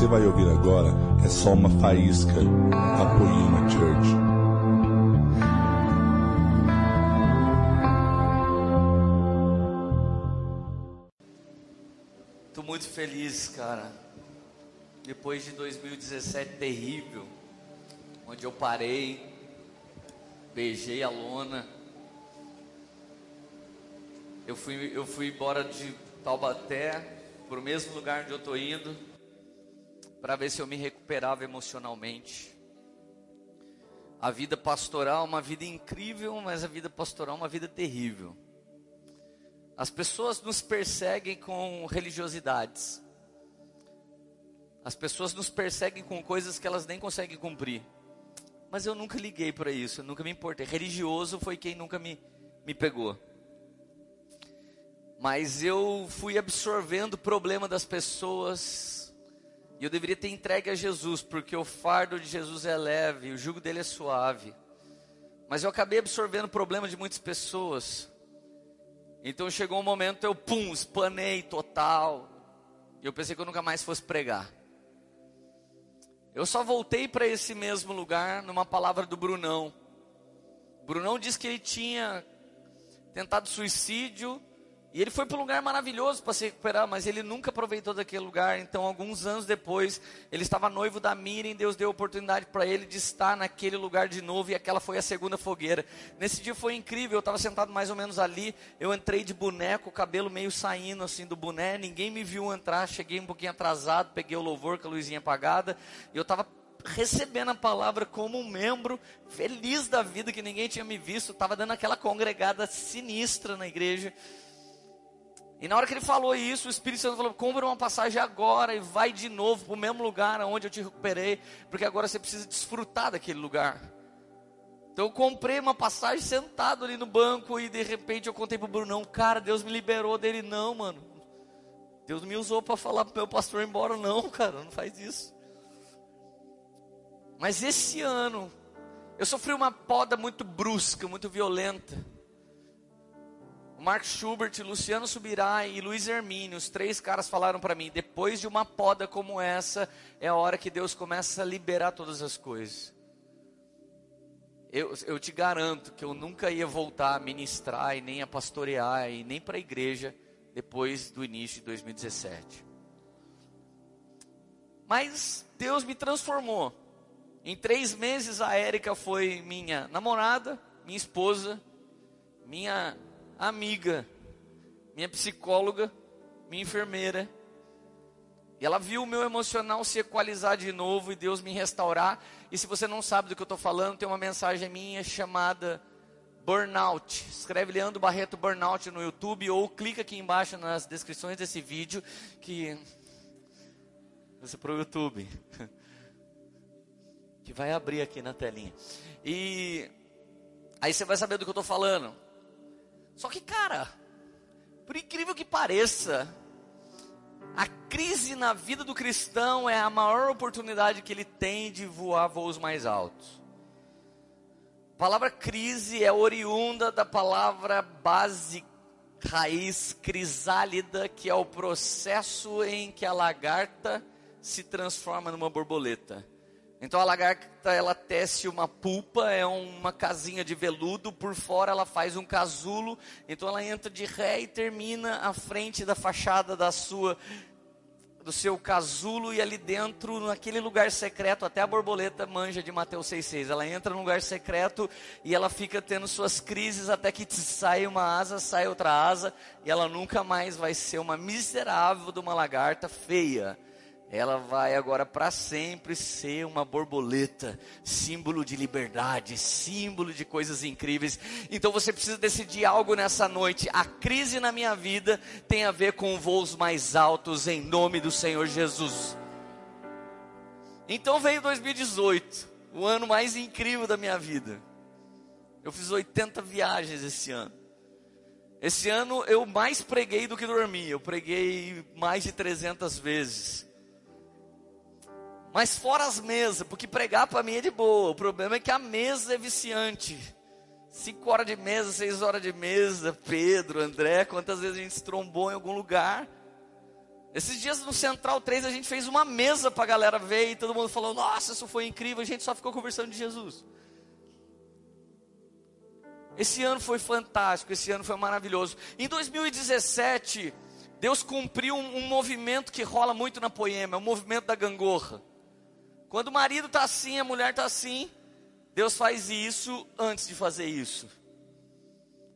você vai ouvir agora é só uma faísca da Poema Church. Tô muito feliz, cara. Depois de 2017 terrível, onde eu parei, beijei a lona. Eu fui, eu fui embora de Taubaté para o mesmo lugar onde eu estou indo, para ver se eu me recuperava emocionalmente. A vida pastoral é uma vida incrível, mas a vida pastoral é uma vida terrível. As pessoas nos perseguem com religiosidades. As pessoas nos perseguem com coisas que elas nem conseguem cumprir. Mas eu nunca liguei para isso, eu nunca me importei. Religioso foi quem nunca me, me pegou. Mas eu fui absorvendo o problema das pessoas. E eu deveria ter entregue a Jesus, porque o fardo de Jesus é leve, o jugo dele é suave. Mas eu acabei absorvendo o problema de muitas pessoas. Então chegou um momento, eu pum, espanei total. E eu pensei que eu nunca mais fosse pregar. Eu só voltei para esse mesmo lugar numa palavra do Brunão. Brunão disse que ele tinha tentado suicídio e ele foi para um lugar maravilhoso para se recuperar, mas ele nunca aproveitou daquele lugar. Então, alguns anos depois, ele estava noivo da Miriam, Deus deu a oportunidade para ele de estar naquele lugar de novo, e aquela foi a segunda fogueira. Nesse dia foi incrível, eu estava sentado mais ou menos ali, eu entrei de boneco, o cabelo meio saindo assim do boné, ninguém me viu entrar, cheguei um pouquinho atrasado, peguei o louvor com a luzinha apagada, e eu estava recebendo a palavra como um membro, feliz da vida que ninguém tinha me visto, estava dando aquela congregada sinistra na igreja. E na hora que ele falou isso, o Espírito Santo falou: compra uma passagem agora e vai de novo para o mesmo lugar onde eu te recuperei, porque agora você precisa desfrutar daquele lugar. Então eu comprei uma passagem sentado ali no banco e de repente eu contei para o Brunão: cara, Deus me liberou dele. Não, mano. Deus me usou para falar para meu pastor ir embora. Não, cara, não faz isso. Mas esse ano, eu sofri uma poda muito brusca, muito violenta. Mark Schubert, Luciano Subirá e Luiz Hermínio, os três caras falaram para mim: depois de uma poda como essa, é a hora que Deus começa a liberar todas as coisas. Eu, eu te garanto que eu nunca ia voltar a ministrar e nem a pastorear e nem para a igreja depois do início de 2017. Mas Deus me transformou. Em três meses a Érica foi minha namorada, minha esposa, minha amiga, minha psicóloga, minha enfermeira. E ela viu o meu emocional se equalizar de novo e Deus me restaurar. E se você não sabe do que eu estou falando, tem uma mensagem minha chamada Burnout. Escreve Leandro Barreto Burnout no YouTube ou clica aqui embaixo nas descrições desse vídeo que você para o YouTube que vai abrir aqui na telinha. E aí você vai saber do que eu estou falando. Só que, cara, por incrível que pareça, a crise na vida do cristão é a maior oportunidade que ele tem de voar voos mais altos. A palavra crise é oriunda da palavra base raiz crisálida, que é o processo em que a lagarta se transforma numa borboleta. Então a lagarta ela tece uma pulpa, é uma casinha de veludo, por fora ela faz um casulo, então ela entra de ré e termina à frente da fachada da sua do seu casulo e ali dentro, naquele lugar secreto, até a borboleta manja de Mateus 6,6. Ela entra num lugar secreto e ela fica tendo suas crises até que sai uma asa, sai outra asa, e ela nunca mais vai ser uma miserável de uma lagarta feia ela vai agora para sempre ser uma borboleta, símbolo de liberdade, símbolo de coisas incríveis. Então você precisa decidir algo nessa noite. A crise na minha vida tem a ver com voos mais altos em nome do Senhor Jesus. Então veio 2018, o ano mais incrível da minha vida. Eu fiz 80 viagens esse ano. Esse ano eu mais preguei do que dormi. Eu preguei mais de 300 vezes. Mas fora as mesas, porque pregar para mim é de boa. O problema é que a mesa é viciante. Cinco horas de mesa, seis horas de mesa, Pedro, André, quantas vezes a gente se trombou em algum lugar? Esses dias no Central 3 a gente fez uma mesa para a galera ver e todo mundo falou: Nossa, isso foi incrível. A gente só ficou conversando de Jesus. Esse ano foi fantástico, esse ano foi maravilhoso. Em 2017, Deus cumpriu um, um movimento que rola muito na poema, é o movimento da gangorra. Quando o marido está assim, a mulher está assim, Deus faz isso antes de fazer isso.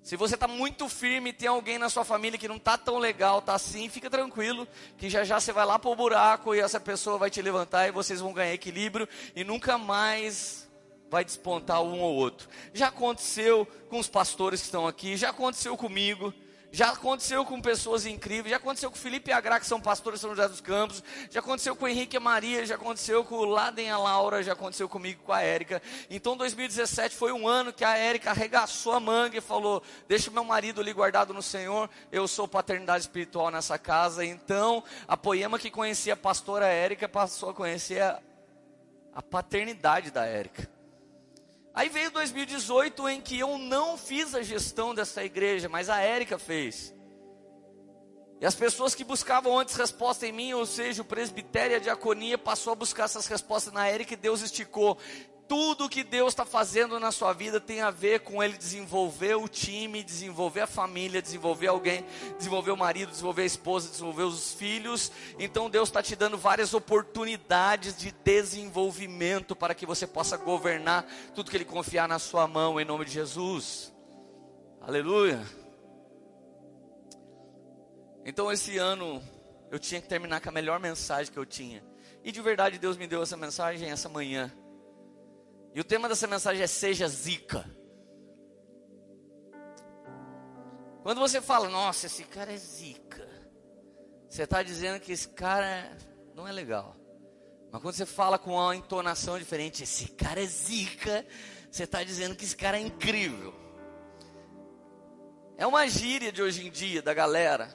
Se você está muito firme e tem alguém na sua família que não está tão legal, está assim, fica tranquilo, que já já você vai lá para o buraco e essa pessoa vai te levantar e vocês vão ganhar equilíbrio e nunca mais vai despontar um ou outro. Já aconteceu com os pastores que estão aqui, já aconteceu comigo. Já aconteceu com pessoas incríveis, já aconteceu com Felipe e Agra, que são pastores de São José dos Campos, já aconteceu com Henrique e Maria, já aconteceu com o Laden e a Laura, já aconteceu comigo com a Érica. Então 2017 foi um ano que a Érica arregaçou a manga e falou: Deixa meu marido ali guardado no Senhor, eu sou paternidade espiritual nessa casa. Então a poema que conhecia a pastora Érica passou a conhecer a, a paternidade da Érica. Aí veio 2018 em que eu não fiz a gestão dessa igreja, mas a Érica fez. E as pessoas que buscavam antes resposta em mim, ou seja, o presbitério e a diaconia, passou a buscar essas respostas na Érica e Deus esticou. Tudo que Deus está fazendo na sua vida tem a ver com Ele desenvolver o time, desenvolver a família, desenvolver alguém, desenvolver o marido, desenvolver a esposa, desenvolver os filhos. Então Deus está te dando várias oportunidades de desenvolvimento para que você possa governar tudo que Ele confiar na sua mão, em nome de Jesus. Aleluia. Então esse ano eu tinha que terminar com a melhor mensagem que eu tinha. E de verdade Deus me deu essa mensagem essa manhã. E o tema dessa mensagem é Seja Zica. Quando você fala, nossa, esse cara é zica, você está dizendo que esse cara não é legal. Mas quando você fala com uma entonação diferente, esse cara é zica, você está dizendo que esse cara é incrível. É uma gíria de hoje em dia da galera.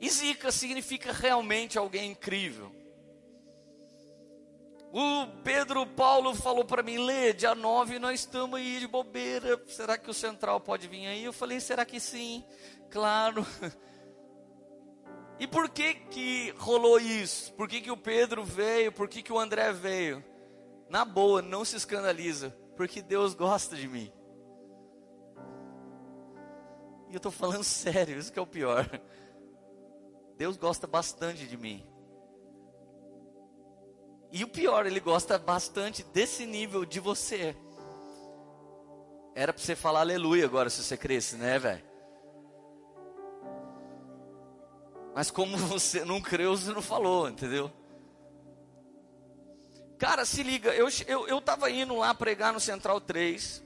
E zica significa realmente alguém incrível. O Pedro Paulo falou para mim, Lê, dia 9 nós estamos aí de bobeira. Será que o Central pode vir aí? Eu falei, será que sim? Claro. E por que que rolou isso? Por que que o Pedro veio? Por que que o André veio? Na boa, não se escandaliza, porque Deus gosta de mim. E eu estou falando sério, isso que é o pior. Deus gosta bastante de mim. E o pior, ele gosta bastante desse nível de você. Era para você falar aleluia agora se você cresce, né, velho? Mas como você não creu, você não falou, entendeu? Cara, se liga, eu, eu, eu tava indo lá pregar no Central 3.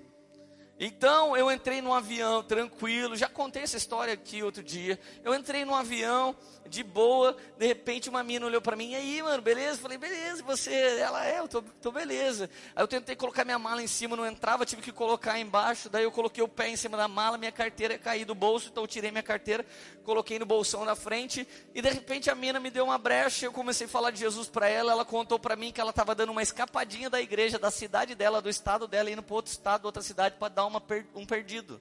Então eu entrei num avião tranquilo, já contei essa história aqui outro dia. Eu entrei num avião de boa, de repente uma mina olhou para mim, e aí, mano, beleza? Falei, beleza, você? Ela é, eu tô, tô beleza. Aí eu tentei colocar minha mala em cima, não entrava, tive que colocar embaixo. Daí eu coloquei o pé em cima da mala, minha carteira caiu do bolso, então eu tirei minha carteira, coloquei no bolsão da frente, e de repente a mina me deu uma brecha. Eu comecei a falar de Jesus para ela. Ela contou para mim que ela estava dando uma escapadinha da igreja, da cidade dela, do estado dela, indo para outro estado, outra cidade, para dar uma, um perdido.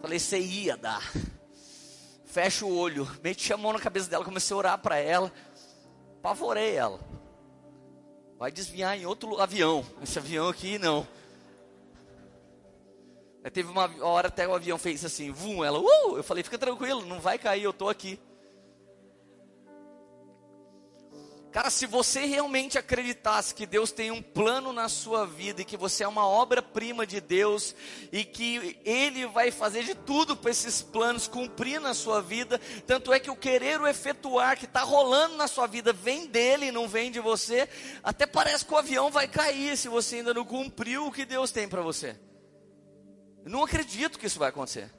Falei, você ia dar. Fecha o olho, meti a mão na cabeça dela, comecei a orar para ela, pavorei ela. Vai desviar em outro avião. Esse avião aqui não. Aí teve uma hora até o avião fez assim, vum, ela, uh! Eu falei, fica tranquilo, não vai cair, eu tô aqui. Cara, se você realmente acreditasse que Deus tem um plano na sua vida e que você é uma obra-prima de Deus e que Ele vai fazer de tudo para esses planos cumprir na sua vida, tanto é que o querer o efetuar que está rolando na sua vida vem dele não vem de você, até parece que o avião vai cair se você ainda não cumpriu o que Deus tem para você. Eu não acredito que isso vai acontecer.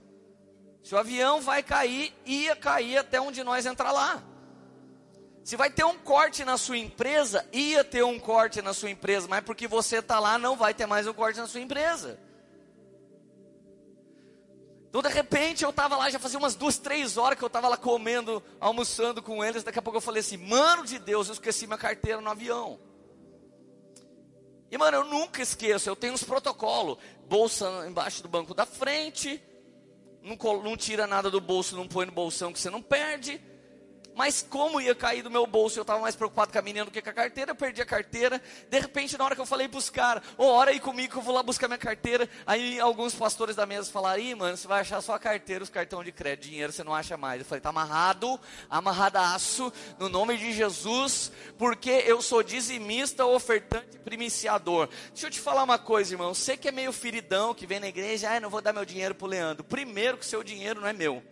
Se o avião vai cair, ia cair até onde nós entrar lá. Se vai ter um corte na sua empresa, ia ter um corte na sua empresa, mas porque você está lá, não vai ter mais um corte na sua empresa. Então, de repente, eu estava lá, já fazia umas duas, três horas que eu estava lá comendo, almoçando com eles. Daqui a pouco eu falei assim: Mano de Deus, eu esqueci minha carteira no avião. E, mano, eu nunca esqueço, eu tenho uns protocolos: bolsa embaixo do banco da frente, não, não tira nada do bolso, não põe no bolsão que você não perde. Mas como ia cair do meu bolso, eu estava mais preocupado com a menina do que com a carteira, eu perdi a carteira. De repente, na hora que eu falei os caras, oh, ora aí comigo que eu vou lá buscar minha carteira. Aí alguns pastores da mesa falaram, ih, mano, você vai achar só a carteira, os cartões de crédito, dinheiro você não acha mais. Eu falei, tá amarrado, amarradaço, no nome de Jesus, porque eu sou dizimista, ofertante, primiciador. Deixa eu te falar uma coisa, irmão, você que é meio feridão, que vem na igreja, ah, não vou dar meu dinheiro pro Leandro. Primeiro que seu dinheiro não é meu.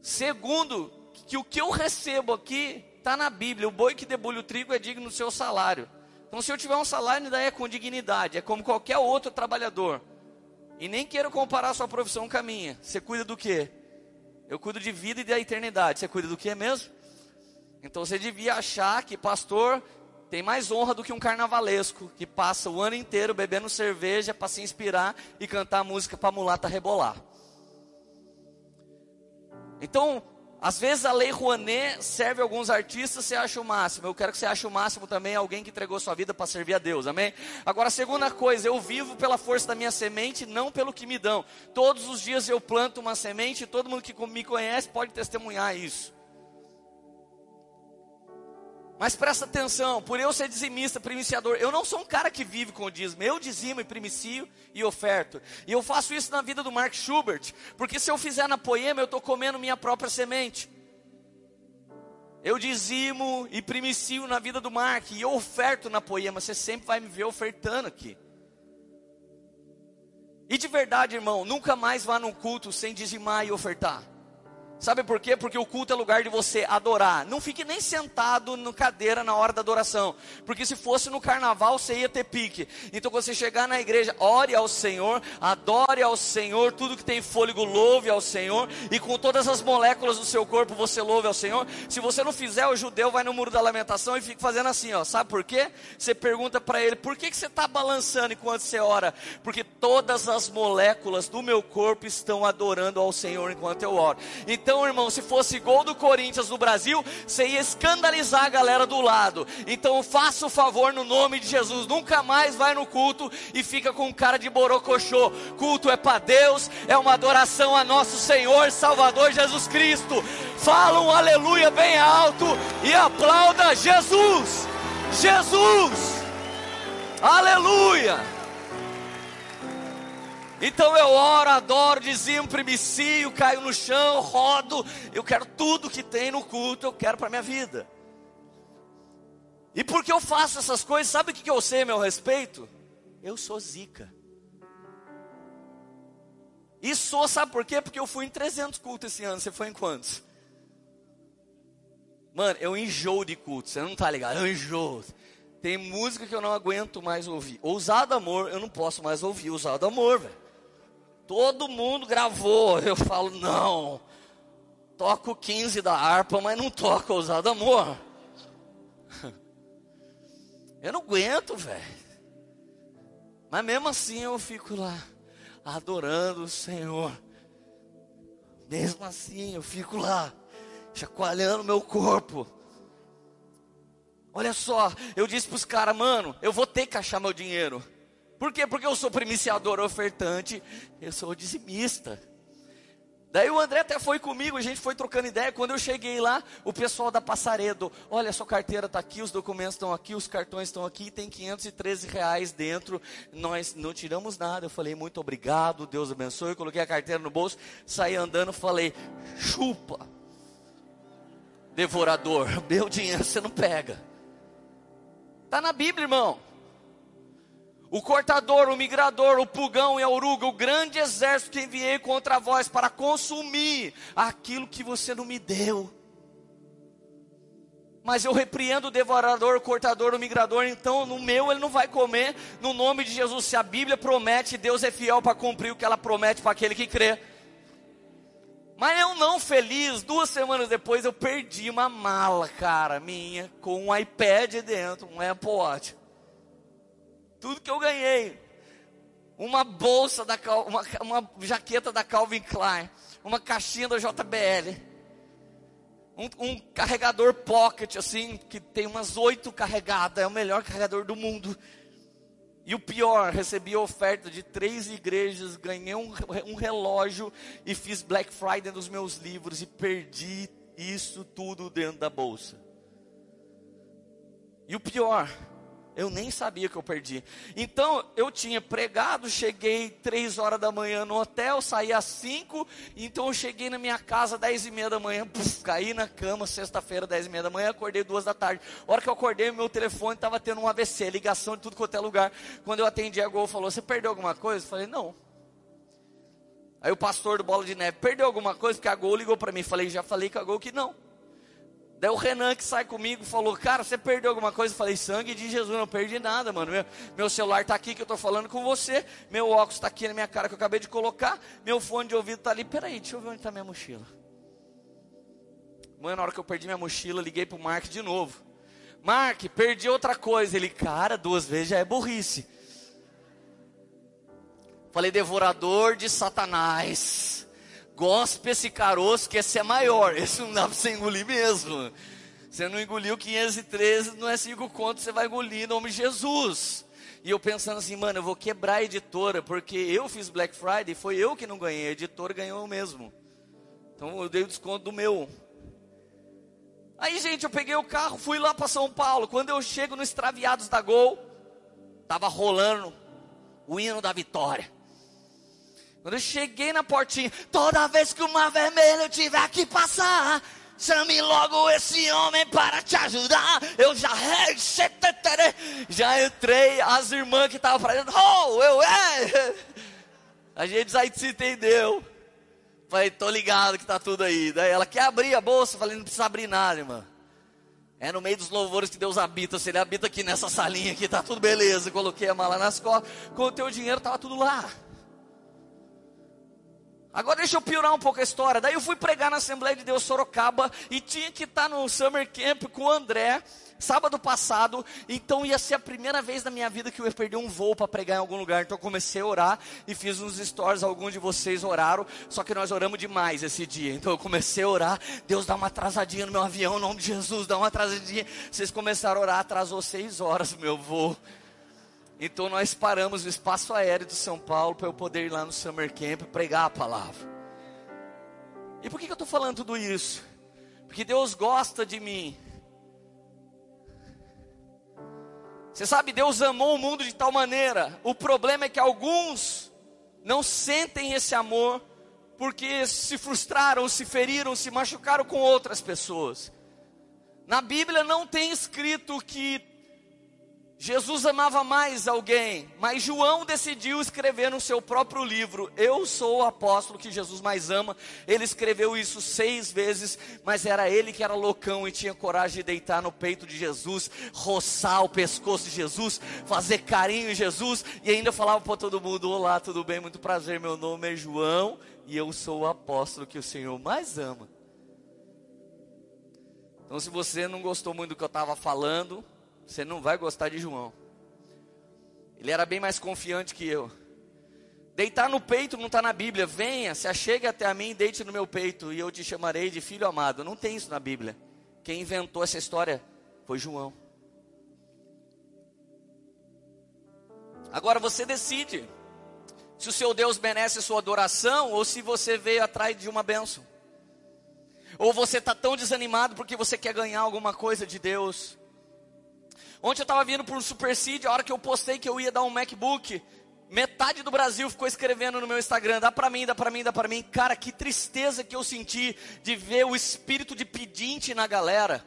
Segundo, que o que eu recebo aqui está na Bíblia. O boi que debulha o trigo é digno do seu salário. Então, se eu tiver um salário, ainda é com dignidade, é como qualquer outro trabalhador. E nem quero comparar sua profissão com a minha. Você cuida do quê? Eu cuido de vida e da eternidade. Você cuida do quê mesmo? Então você devia achar que pastor tem mais honra do que um carnavalesco que passa o ano inteiro bebendo cerveja para se inspirar e cantar música para mulata rebolar. Então, às vezes a lei Rouanet serve alguns artistas, você acha o máximo. Eu quero que você ache o máximo também alguém que entregou sua vida para servir a Deus, amém? Agora, a segunda coisa, eu vivo pela força da minha semente, não pelo que me dão. Todos os dias eu planto uma semente todo mundo que me conhece pode testemunhar isso. Mas presta atenção, por eu ser dizimista, primiciador, eu não sou um cara que vive com o dízimo, eu dizimo e primicio e oferto. E eu faço isso na vida do Mark Schubert, porque se eu fizer na poema, eu estou comendo minha própria semente. Eu dizimo e primicio na vida do Mark, e eu oferto na poema, você sempre vai me ver ofertando aqui. E de verdade, irmão, nunca mais vá num culto sem dizimar e ofertar. Sabe por quê? Porque o culto é lugar de você adorar. Não fique nem sentado na cadeira na hora da adoração. Porque se fosse no carnaval, você ia ter pique. Então, quando você chegar na igreja, ore ao Senhor, adore ao Senhor, tudo que tem fôlego, louve ao Senhor. E com todas as moléculas do seu corpo, você louve ao Senhor. Se você não fizer, o judeu vai no muro da lamentação e fica fazendo assim, ó. Sabe por quê? Você pergunta para ele, por que, que você está balançando enquanto você ora? Porque todas as moléculas do meu corpo estão adorando ao Senhor enquanto eu oro. Então, então, irmão, se fosse gol do Corinthians no Brasil, você ia escandalizar a galera do lado. Então, faça o favor no nome de Jesus. Nunca mais vai no culto e fica com cara de borocochô. Culto é para Deus, é uma adoração a nosso Senhor Salvador Jesus Cristo. Fala um aleluia bem alto e aplauda Jesus. Jesus. Aleluia. Então eu oro, adoro, dizimo, primicio, caio no chão, rodo. Eu quero tudo que tem no culto, eu quero para minha vida. E porque eu faço essas coisas, sabe o que eu sei a meu respeito? Eu sou zica. E sou, sabe por quê? Porque eu fui em 300 cultos esse ano. Você foi em quantos? Mano, eu enjoo de culto. Você não tá ligado? Eu enjoo. Tem música que eu não aguento mais ouvir. Ousado Amor, eu não posso mais ouvir. Ousado Amor, velho. Todo mundo gravou. Eu falo, não. Toco 15 da harpa, mas não toco ousado amor. Eu não aguento, velho. Mas mesmo assim eu fico lá, adorando o Senhor. Mesmo assim eu fico lá, chacoalhando meu corpo. Olha só, eu disse para os caras, mano, eu vou ter que achar meu dinheiro. Por quê? Porque eu sou primiciador ofertante, eu sou dizimista. Daí o André até foi comigo, a gente foi trocando ideia. Quando eu cheguei lá, o pessoal da Passaredo, olha, sua carteira está aqui, os documentos estão aqui, os cartões estão aqui, tem 513 reais dentro. Nós não tiramos nada. Eu falei, muito obrigado, Deus abençoe. Eu coloquei a carteira no bolso, saí andando, falei, chupa, devorador, meu dinheiro você não pega. Está na Bíblia, irmão o cortador, o migrador, o pulgão e a oruga, o grande exército que enviei contra vós para consumir aquilo que você não me deu. Mas eu repreendo o devorador, o cortador, o migrador, então no meu ele não vai comer, no nome de Jesus. Se a Bíblia promete, Deus é fiel para cumprir o que ela promete para aquele que crê. Mas eu não feliz, duas semanas depois eu perdi uma mala, cara, minha, com um iPad dentro, um Apple Watch tudo que eu ganhei. Uma bolsa da uma, uma jaqueta da Calvin Klein, uma caixinha da JBL, um, um carregador pocket assim que tem umas oito carregadas, é o melhor carregador do mundo. E o pior, recebi oferta de três igrejas, ganhei um, um relógio e fiz Black Friday nos meus livros e perdi isso tudo dentro da bolsa. E o pior, eu nem sabia que eu perdi. Então eu tinha pregado, cheguei três horas da manhã no hotel, saí às cinco. Então eu cheguei na minha casa dez e meia da manhã, puf, caí na cama sexta-feira dez e meia da manhã, acordei duas da tarde. A hora que eu acordei, meu telefone estava tendo um AVC, ligação de tudo quanto é lugar. Quando eu atendi a Gol, falou: "Você perdeu alguma coisa?" Eu falei: "Não." Aí o pastor do Bola de Neve perdeu alguma coisa porque a Gol ligou para mim. Falei: "Já falei com a Gol que não." Daí o Renan que sai comigo falou, cara, você perdeu alguma coisa? Eu falei, sangue de Jesus, não perdi nada, mano. Meu, meu celular está aqui que eu estou falando com você, meu óculos está aqui na minha cara que eu acabei de colocar, meu fone de ouvido está ali. Peraí, deixa eu ver onde está minha mochila. Mano, na hora que eu perdi minha mochila, liguei pro Mark de novo. Mark, perdi outra coisa. Ele, cara, duas vezes já é burrice. Falei, devorador de Satanás. Gospe esse caroço que esse é maior. Esse não dá para você engolir mesmo. Você não engoliu 513, não é cinco contos, você vai engolir em nome de Jesus. E eu pensando assim, mano, eu vou quebrar a editora, porque eu fiz Black Friday, foi eu que não ganhei, a editora ganhou mesmo. Então eu dei o desconto do meu. Aí, gente, eu peguei o carro, fui lá para São Paulo. Quando eu chego no Extraviados da Gol, tava rolando o hino da vitória. Quando eu cheguei na portinha, toda vez que o mar vermelho tiver que passar, chame logo esse homem para te ajudar. Eu já já entrei, as irmãs que estavam fazendo, oh, eu é. A gente já se entendeu. Falei, tô ligado que tá tudo aí. Daí ela quer abrir a bolsa, falei, não precisa abrir nada, irmã. É no meio dos louvores que Deus habita. Se Ele habita aqui nessa salinha aqui, tá tudo beleza. Coloquei a mala nas costas. Com o teu dinheiro, tava tudo lá. Agora deixa eu piorar um pouco a história. Daí eu fui pregar na Assembleia de Deus Sorocaba e tinha que estar no Summer Camp com o André, sábado passado. Então ia ser a primeira vez na minha vida que eu ia perder um voo para pregar em algum lugar. Então eu comecei a orar e fiz uns stories. Alguns de vocês oraram, só que nós oramos demais esse dia. Então eu comecei a orar. Deus dá uma atrasadinha no meu avião, em nome de Jesus, dá uma atrasadinha. Vocês começaram a orar, atrasou seis horas o meu voo. Então nós paramos no espaço aéreo de São Paulo para eu poder ir lá no Summer Camp pregar a palavra. E por que, que eu estou falando tudo isso? Porque Deus gosta de mim. Você sabe, Deus amou o mundo de tal maneira. O problema é que alguns não sentem esse amor porque se frustraram, se feriram, se machucaram com outras pessoas. Na Bíblia não tem escrito que Jesus amava mais alguém, mas João decidiu escrever no seu próprio livro: Eu sou o apóstolo que Jesus mais ama. Ele escreveu isso seis vezes, mas era ele que era loucão e tinha coragem de deitar no peito de Jesus, roçar o pescoço de Jesus, fazer carinho em Jesus e ainda falava para todo mundo: Olá, tudo bem? Muito prazer, meu nome é João e eu sou o apóstolo que o Senhor mais ama. Então, se você não gostou muito do que eu estava falando, você não vai gostar de João. Ele era bem mais confiante que eu. Deitar no peito não está na Bíblia. Venha, se achegue até a mim, deite no meu peito e eu te chamarei de filho amado. Não tem isso na Bíblia. Quem inventou essa história foi João. Agora você decide se o seu Deus merece sua adoração ou se você veio atrás de uma bênção. Ou você está tão desanimado porque você quer ganhar alguma coisa de Deus. Ontem eu estava vindo por um Super Seed, a hora que eu postei que eu ia dar um MacBook, metade do Brasil ficou escrevendo no meu Instagram, dá para mim, dá para mim, dá para mim. Cara, que tristeza que eu senti de ver o espírito de pedinte na galera.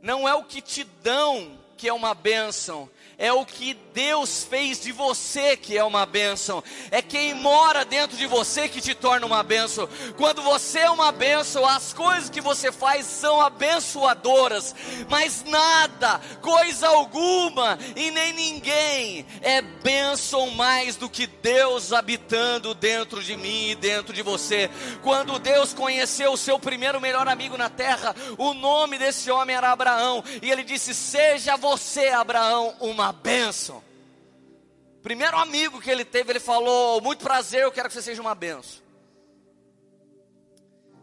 Não é o que te dão que é uma bênção, é o que Deus fez de você que é uma bênção, é quem mora dentro de você que te torna uma bênção. Quando você é uma bênção, as coisas que você faz são abençoadoras, mas nada, coisa alguma e nem ninguém é bênção mais do que Deus habitando dentro de mim e dentro de você. Quando Deus conheceu o seu primeiro melhor amigo na terra, o nome desse homem era Abraão, e ele disse: Seja você, Abraão, uma bênção. Primeiro amigo que ele teve, ele falou: Muito prazer, eu quero que você seja uma benção.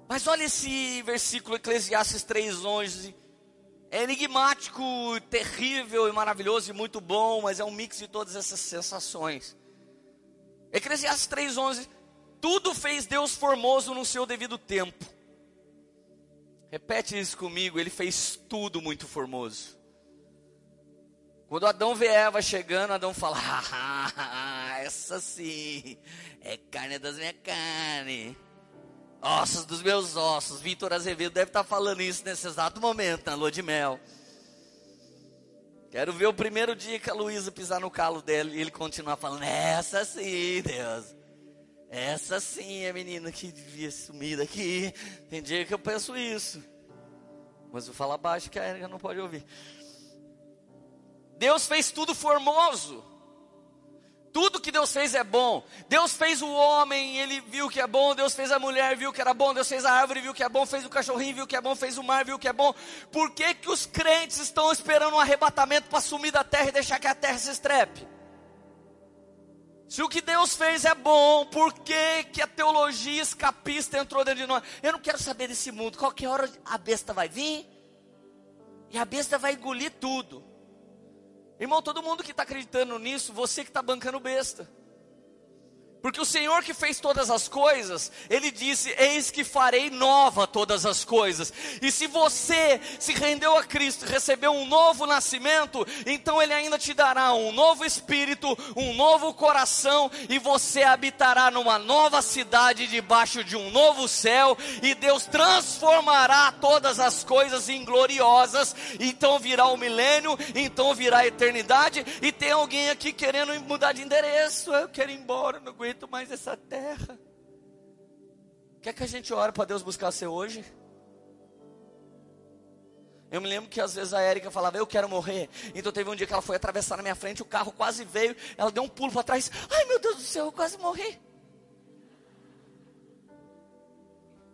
Mas olha esse versículo, Eclesiastes 3,11. É enigmático, terrível e maravilhoso e muito bom, mas é um mix de todas essas sensações. Eclesiastes 3:11 Tudo fez Deus formoso no seu devido tempo. Repete isso comigo, ele fez tudo muito formoso. Quando Adão vê Eva chegando, Adão fala: ah, essa sim, é carne das minhas carnes, ossos dos meus ossos. Vitor Azevedo deve estar falando isso nesse exato momento, na lua de mel. Quero ver o primeiro dia que a Luísa pisar no calo dele e ele continuar falando: essa sim, Deus. Essa sim é a menina que devia sumir daqui. Tem dia que eu penso isso. Mas eu falo baixo que a Erika não pode ouvir. Deus fez tudo formoso. Tudo que Deus fez é bom. Deus fez o homem, ele viu que é bom. Deus fez a mulher, viu que era bom. Deus fez a árvore, viu que é bom. Fez o cachorrinho, viu que é bom. Fez o mar, viu que é bom. Por que, que os crentes estão esperando um arrebatamento para sumir da terra e deixar que a terra se estrepe? Se o que Deus fez é bom, por que, que a teologia escapista entrou dentro de nós? Eu não quero saber desse mundo. Qualquer hora a besta vai vir e a besta vai engolir tudo. Irmão, todo mundo que está acreditando nisso, você que está bancando besta. Porque o Senhor que fez todas as coisas, Ele disse: Eis que farei nova todas as coisas. E se você se rendeu a Cristo, recebeu um novo nascimento, então Ele ainda te dará um novo espírito, um novo coração, e você habitará numa nova cidade debaixo de um novo céu, e Deus transformará todas as coisas em gloriosas. Então virá o milênio, então virá a eternidade. E tem alguém aqui querendo mudar de endereço, eu quero ir embora, não aguento aguento mais essa terra. Quer que a gente ore para Deus buscar ser hoje? Eu me lembro que às vezes a Érica falava, eu quero morrer. Então teve um dia que ela foi atravessar na minha frente, o carro quase veio, ela deu um pulo para trás. Ai meu Deus do céu, eu quase morri.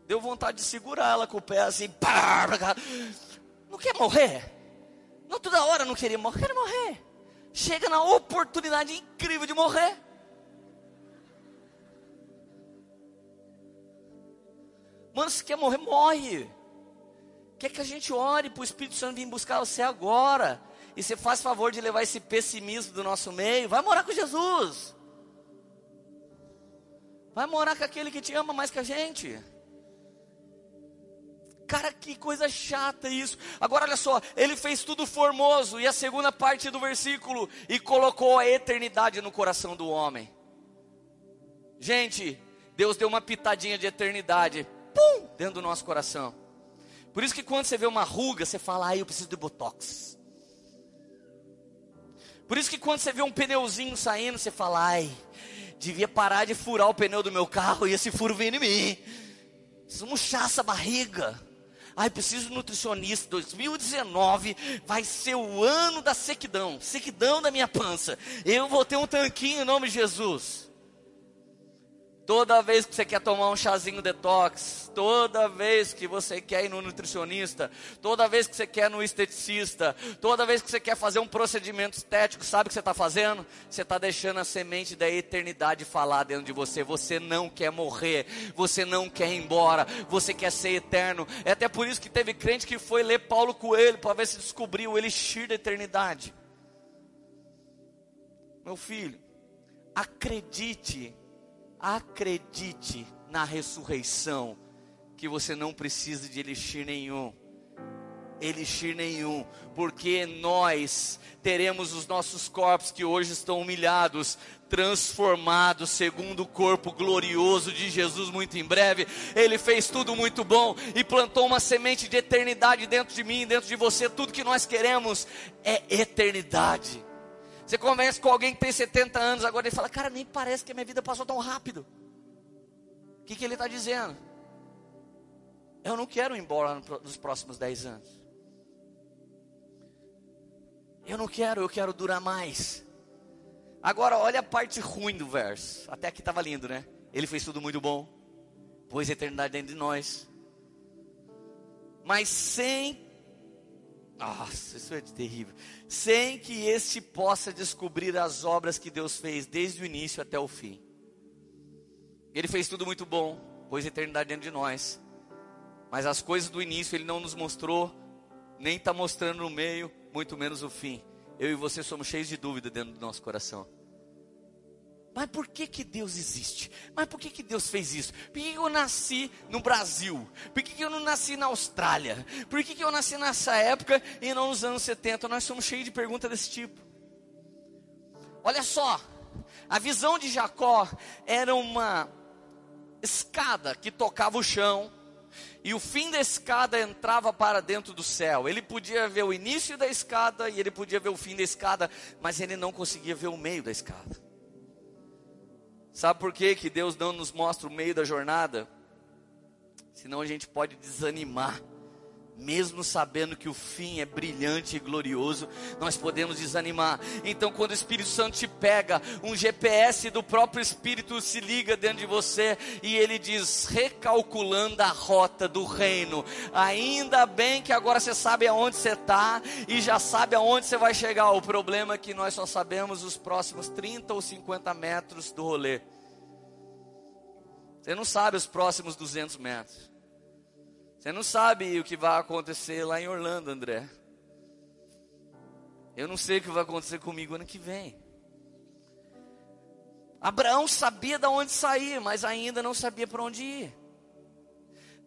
Deu vontade de segurar ela com o pé assim, não quer morrer? Não toda hora não queria morrer, quer morrer. Chega na oportunidade incrível de morrer. Mano, se quer morrer, morre. Quer que a gente ore para o Espírito Santo vir buscar você agora. E você faz favor de levar esse pessimismo do nosso meio. Vai morar com Jesus. Vai morar com aquele que te ama mais que a gente. Cara, que coisa chata isso. Agora olha só, ele fez tudo formoso. E a segunda parte do versículo, e colocou a eternidade no coração do homem. Gente, Deus deu uma pitadinha de eternidade pum, dentro do nosso coração. Por isso que quando você vê uma ruga, você fala, ai, eu preciso de botox. Por isso que quando você vê um pneuzinho saindo, você fala, ai, devia parar de furar o pneu do meu carro e esse furo vem em mim. Preciso murchar essa barriga. Ai, preciso de nutricionista. 2019 vai ser o ano da sequidão. Sequidão da minha pança. Eu vou ter um tanquinho em nome de Jesus. Toda vez que você quer tomar um chazinho detox, toda vez que você quer ir no nutricionista, toda vez que você quer ir no esteticista, toda vez que você quer fazer um procedimento estético, sabe o que você está fazendo? Você está deixando a semente da eternidade falar dentro de você. Você não quer morrer, você não quer ir embora, você quer ser eterno. É até por isso que teve crente que foi ler Paulo Coelho para ver se descobriu o elixir da eternidade. Meu filho, acredite acredite na ressurreição, que você não precisa de elixir nenhum. Elixir nenhum, porque nós teremos os nossos corpos que hoje estão humilhados, transformados segundo o corpo glorioso de Jesus muito em breve. Ele fez tudo muito bom e plantou uma semente de eternidade dentro de mim, dentro de você. Tudo que nós queremos é eternidade. Você conversa com alguém que tem 70 anos agora e fala, cara, nem parece que a minha vida passou tão rápido. O que, que ele está dizendo? Eu não quero ir embora nos próximos 10 anos. Eu não quero, eu quero durar mais. Agora, olha a parte ruim do verso. Até aqui estava lindo, né? Ele fez tudo muito bom, pôs a eternidade dentro de nós. Mas sem nossa, isso é terrível. Sem que este possa descobrir as obras que Deus fez desde o início até o fim. Ele fez tudo muito bom, pôs a eternidade dentro de nós. Mas as coisas do início ele não nos mostrou nem está mostrando no meio, muito menos o fim. Eu e você somos cheios de dúvida dentro do nosso coração. Mas por que, que Deus existe? Mas por que, que Deus fez isso? Por que, que eu nasci no Brasil? Por que, que eu não nasci na Austrália? Por que, que eu nasci nessa época e não nos anos 70? Nós somos cheios de perguntas desse tipo. Olha só, a visão de Jacó era uma escada que tocava o chão, e o fim da escada entrava para dentro do céu. Ele podia ver o início da escada e ele podia ver o fim da escada, mas ele não conseguia ver o meio da escada. Sabe por quê que Deus não nos mostra o meio da jornada? Senão a gente pode desanimar. Mesmo sabendo que o fim é brilhante e glorioso, nós podemos desanimar. Então, quando o Espírito Santo te pega, um GPS do próprio Espírito se liga dentro de você e ele diz: recalculando a rota do reino. Ainda bem que agora você sabe aonde você está e já sabe aonde você vai chegar. O problema é que nós só sabemos os próximos 30 ou 50 metros do rolê. Você não sabe os próximos 200 metros. Você não sabe o que vai acontecer lá em Orlando, André. Eu não sei o que vai acontecer comigo ano que vem. Abraão sabia de onde sair, mas ainda não sabia para onde ir.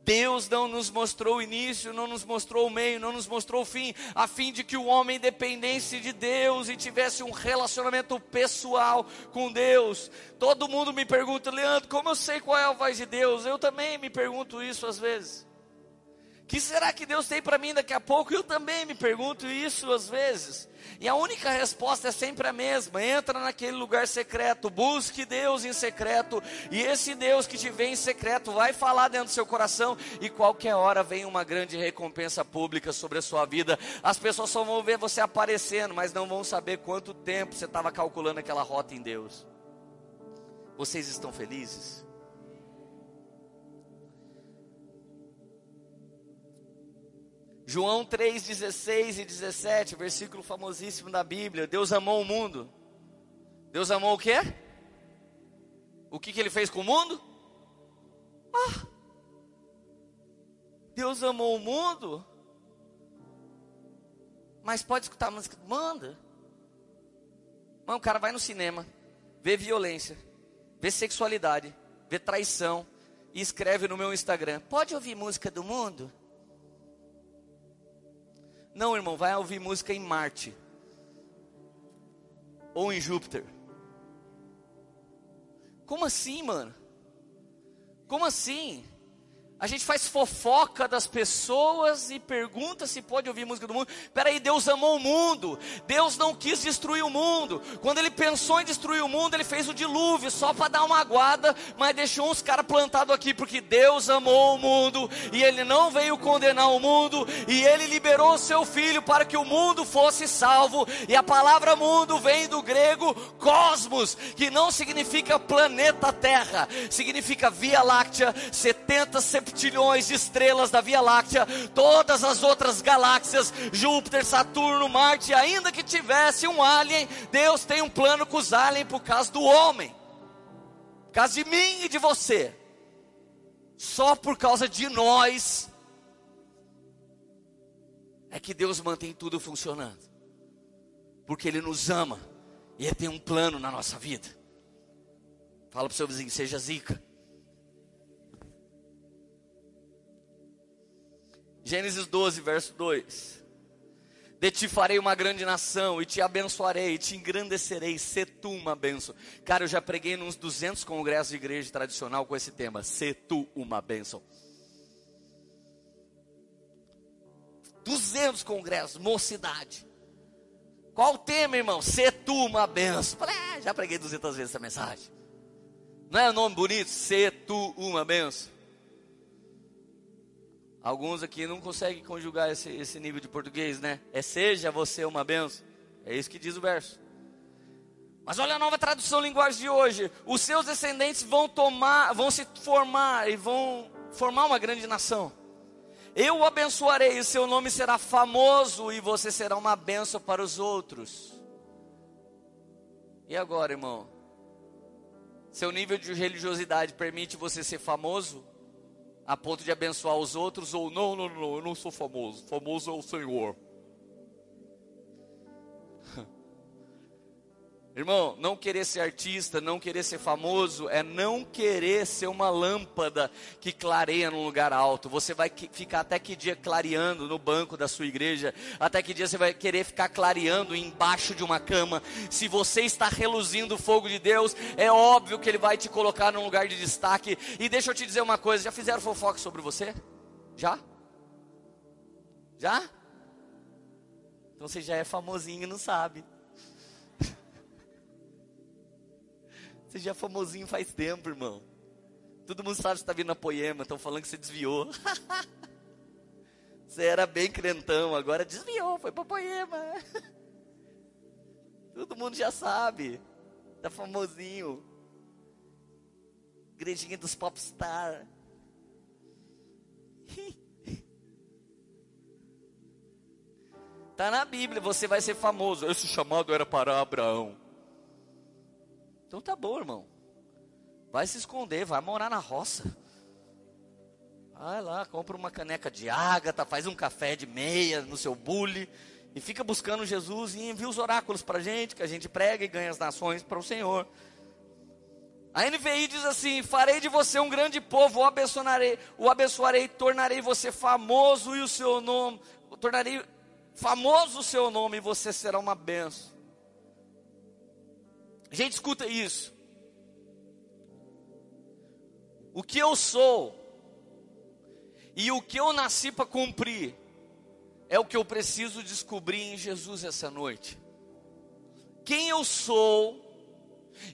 Deus não nos mostrou o início, não nos mostrou o meio, não nos mostrou o fim, a fim de que o homem dependesse de Deus e tivesse um relacionamento pessoal com Deus. Todo mundo me pergunta, Leandro, como eu sei qual é a voz de Deus? Eu também me pergunto isso às vezes que será que Deus tem para mim daqui a pouco? Eu também me pergunto isso às vezes. E a única resposta é sempre a mesma: entra naquele lugar secreto, busque Deus em secreto, e esse Deus que te vem em secreto vai falar dentro do seu coração, e qualquer hora vem uma grande recompensa pública sobre a sua vida. As pessoas só vão ver você aparecendo, mas não vão saber quanto tempo você estava calculando aquela rota em Deus. Vocês estão felizes? João 3, 16 e 17, versículo famosíssimo da Bíblia. Deus amou o mundo. Deus amou o quê? O que, que ele fez com o mundo? Ah, Deus amou o mundo. Mas pode escutar música? Manda. Mano, o cara vai no cinema, vê violência, vê sexualidade, vê traição e escreve no meu Instagram: Pode ouvir música do mundo? Não, irmão, vai ouvir música em Marte ou em Júpiter. Como assim, mano? Como assim? A gente faz fofoca das pessoas e pergunta se pode ouvir música do mundo. Peraí, Deus amou o mundo. Deus não quis destruir o mundo. Quando ele pensou em destruir o mundo, ele fez o dilúvio só para dar uma aguada, mas deixou uns caras plantados aqui porque Deus amou o mundo e ele não veio condenar o mundo e ele liberou o seu filho para que o mundo fosse salvo. E a palavra mundo vem do grego cosmos, que não significa planeta Terra, significa Via Láctea, 70 de estrelas da Via Láctea, todas as outras galáxias, Júpiter, Saturno, Marte, ainda que tivesse um alien, Deus tem um plano com os aliens por causa do homem, por causa de mim e de você, só por causa de nós, é que Deus mantém tudo funcionando, porque Ele nos ama e Ele tem um plano na nossa vida. Fala para o seu vizinho, seja zica. Gênesis 12, verso 2. De ti farei uma grande nação, e te abençoarei, e te engrandecerei, se tu uma bênção. Cara, eu já preguei nos 200 congressos de igreja tradicional com esse tema, se tu uma bênção. 200 congressos, mocidade. Qual o tema, irmão? Se tu uma benção. É, já preguei 200 vezes essa mensagem. Não é um nome bonito? Se tu uma benção. Alguns aqui não conseguem conjugar esse, esse nível de português, né? É seja você uma benção. É isso que diz o verso. Mas olha a nova tradução linguagem de hoje. Os seus descendentes vão tomar, vão se formar e vão formar uma grande nação. Eu o abençoarei, e seu nome será famoso e você será uma benção para os outros. E agora, irmão? Seu nível de religiosidade permite você ser famoso? A ponto de abençoar os outros, ou não, não, não, eu não sou famoso, famoso é o Senhor. Irmão, não querer ser artista, não querer ser famoso, é não querer ser uma lâmpada que clareia num lugar alto. Você vai ficar até que dia clareando no banco da sua igreja, até que dia você vai querer ficar clareando embaixo de uma cama. Se você está reluzindo o fogo de Deus, é óbvio que Ele vai te colocar num lugar de destaque. E deixa eu te dizer uma coisa: já fizeram fofoca sobre você? Já? Já? Então você já é famosinho e não sabe. Você já é famosinho faz tempo, irmão. Todo mundo sabe que você está vindo na poema, estão falando que você desviou. você era bem crentão, agora desviou, foi para poema. Todo mundo já sabe. Tá famosinho. Igrejinha dos popstar. Tá na Bíblia, você vai ser famoso. Esse chamado era para Abraão. Então tá bom, irmão. Vai se esconder, vai morar na roça. Vai lá, compra uma caneca de ágata, faz um café de meia no seu bule e fica buscando Jesus e envia os oráculos para a gente, que a gente prega e ganha as nações para o Senhor. A NVI diz assim: Farei de você um grande povo, o abençoarei, o abençoarei, tornarei você famoso e o seu nome, tornarei famoso o seu nome e você será uma benção. Gente, escuta isso. O que eu sou e o que eu nasci para cumprir é o que eu preciso descobrir em Jesus essa noite. Quem eu sou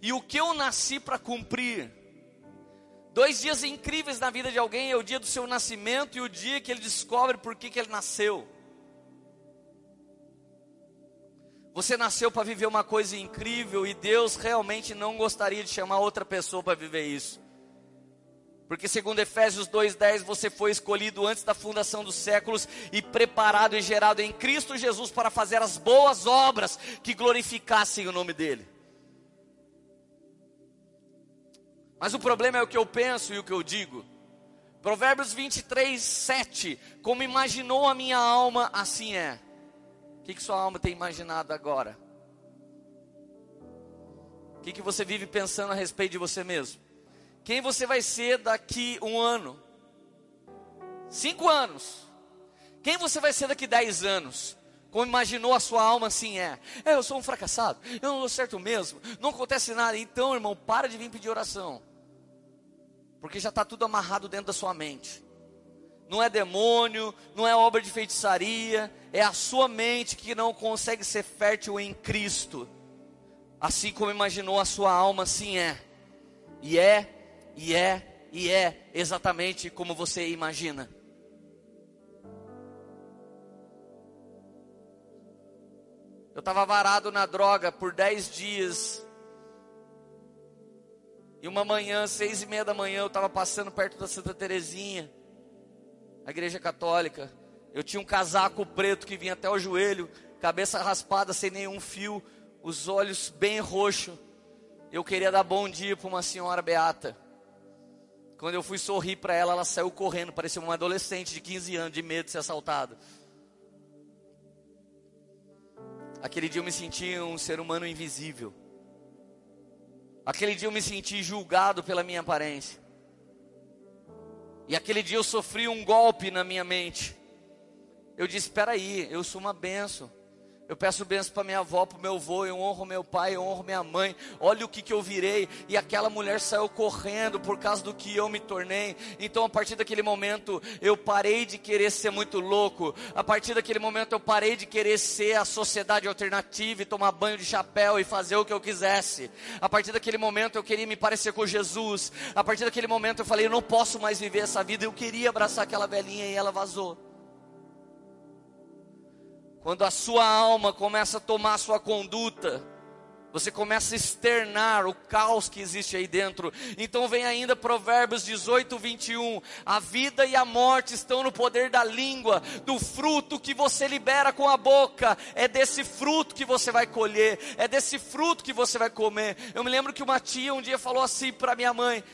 e o que eu nasci para cumprir. Dois dias incríveis na vida de alguém é o dia do seu nascimento e o dia que ele descobre por que, que ele nasceu. Você nasceu para viver uma coisa incrível e Deus realmente não gostaria de chamar outra pessoa para viver isso. Porque segundo Efésios 2:10, você foi escolhido antes da fundação dos séculos e preparado e gerado em Cristo Jesus para fazer as boas obras que glorificassem o nome dele. Mas o problema é o que eu penso e o que eu digo. Provérbios 23, 7. Como imaginou a minha alma, assim é. O que, que sua alma tem imaginado agora? O que, que você vive pensando a respeito de você mesmo? Quem você vai ser daqui um ano? Cinco anos? Quem você vai ser daqui dez anos? Como imaginou a sua alma assim é? É, eu sou um fracassado, eu não dou certo mesmo, não acontece nada. Então, irmão, para de vir pedir oração. Porque já está tudo amarrado dentro da sua mente não é demônio, não é obra de feitiçaria, é a sua mente que não consegue ser fértil em Cristo. Assim como imaginou a sua alma, assim é. E é, e é, e é exatamente como você imagina. Eu estava varado na droga por dez dias. E uma manhã, seis e meia da manhã, eu estava passando perto da Santa Terezinha a igreja católica. Eu tinha um casaco preto que vinha até o joelho, cabeça raspada sem nenhum fio, os olhos bem roxos. Eu queria dar bom dia para uma senhora beata. Quando eu fui sorrir para ela, ela saiu correndo, parecia uma adolescente de 15 anos, de medo de ser assaltada. Aquele dia eu me senti um ser humano invisível. Aquele dia eu me senti julgado pela minha aparência. E aquele dia eu sofri um golpe na minha mente. Eu disse: espera aí, eu sou uma benção. Eu peço bênção para minha avó, para meu avô, eu honro meu pai, eu honro minha mãe. Olha o que, que eu virei. E aquela mulher saiu correndo por causa do que eu me tornei. Então, a partir daquele momento, eu parei de querer ser muito louco. A partir daquele momento, eu parei de querer ser a sociedade alternativa e tomar banho de chapéu e fazer o que eu quisesse. A partir daquele momento, eu queria me parecer com Jesus. A partir daquele momento, eu falei: eu não posso mais viver essa vida. Eu queria abraçar aquela velhinha e ela vazou. Quando a sua alma começa a tomar a sua conduta, você começa a externar o caos que existe aí dentro. Então vem ainda Provérbios 18, 21. A vida e a morte estão no poder da língua, do fruto que você libera com a boca. É desse fruto que você vai colher, é desse fruto que você vai comer. Eu me lembro que uma tia um dia falou assim para minha mãe: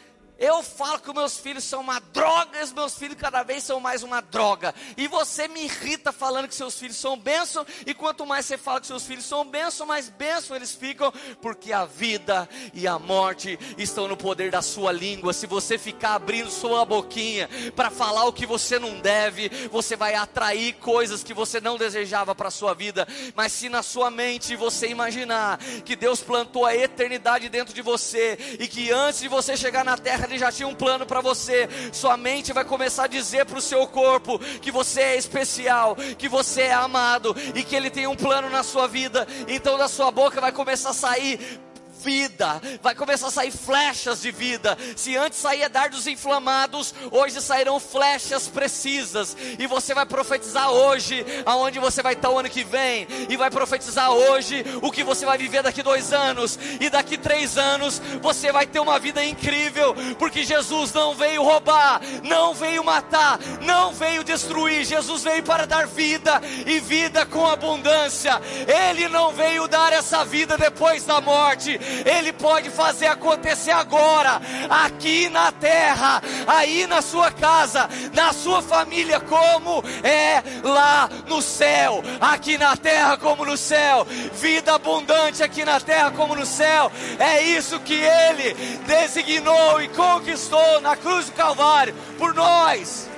Eu falo que meus filhos são uma droga, e os meus filhos cada vez são mais uma droga. E você me irrita falando que seus filhos são bênção, e quanto mais você fala que seus filhos são bênção, mais bênção eles ficam, porque a vida e a morte estão no poder da sua língua. Se você ficar abrindo sua boquinha para falar o que você não deve, você vai atrair coisas que você não desejava para a sua vida. Mas se na sua mente você imaginar que Deus plantou a eternidade dentro de você e que antes de você chegar na terra ele já tinha um plano para você. Sua mente vai começar a dizer para o seu corpo que você é especial, que você é amado e que ele tem um plano na sua vida. Então da sua boca vai começar a sair vida, vai começar a sair flechas de vida. Se antes saía dardos inflamados, hoje sairão flechas precisas. E você vai profetizar hoje aonde você vai estar o ano que vem, e vai profetizar hoje o que você vai viver daqui dois anos, e daqui três anos você vai ter uma vida incrível, porque Jesus não veio roubar, não veio matar, não veio destruir. Jesus veio para dar vida e vida com abundância. Ele não veio dar essa vida depois da morte. Ele pode fazer acontecer agora, aqui na terra, aí na sua casa, na sua família, como é lá no céu, aqui na terra como no céu, vida abundante aqui na terra como no céu, é isso que Ele designou e conquistou na cruz do Calvário por nós.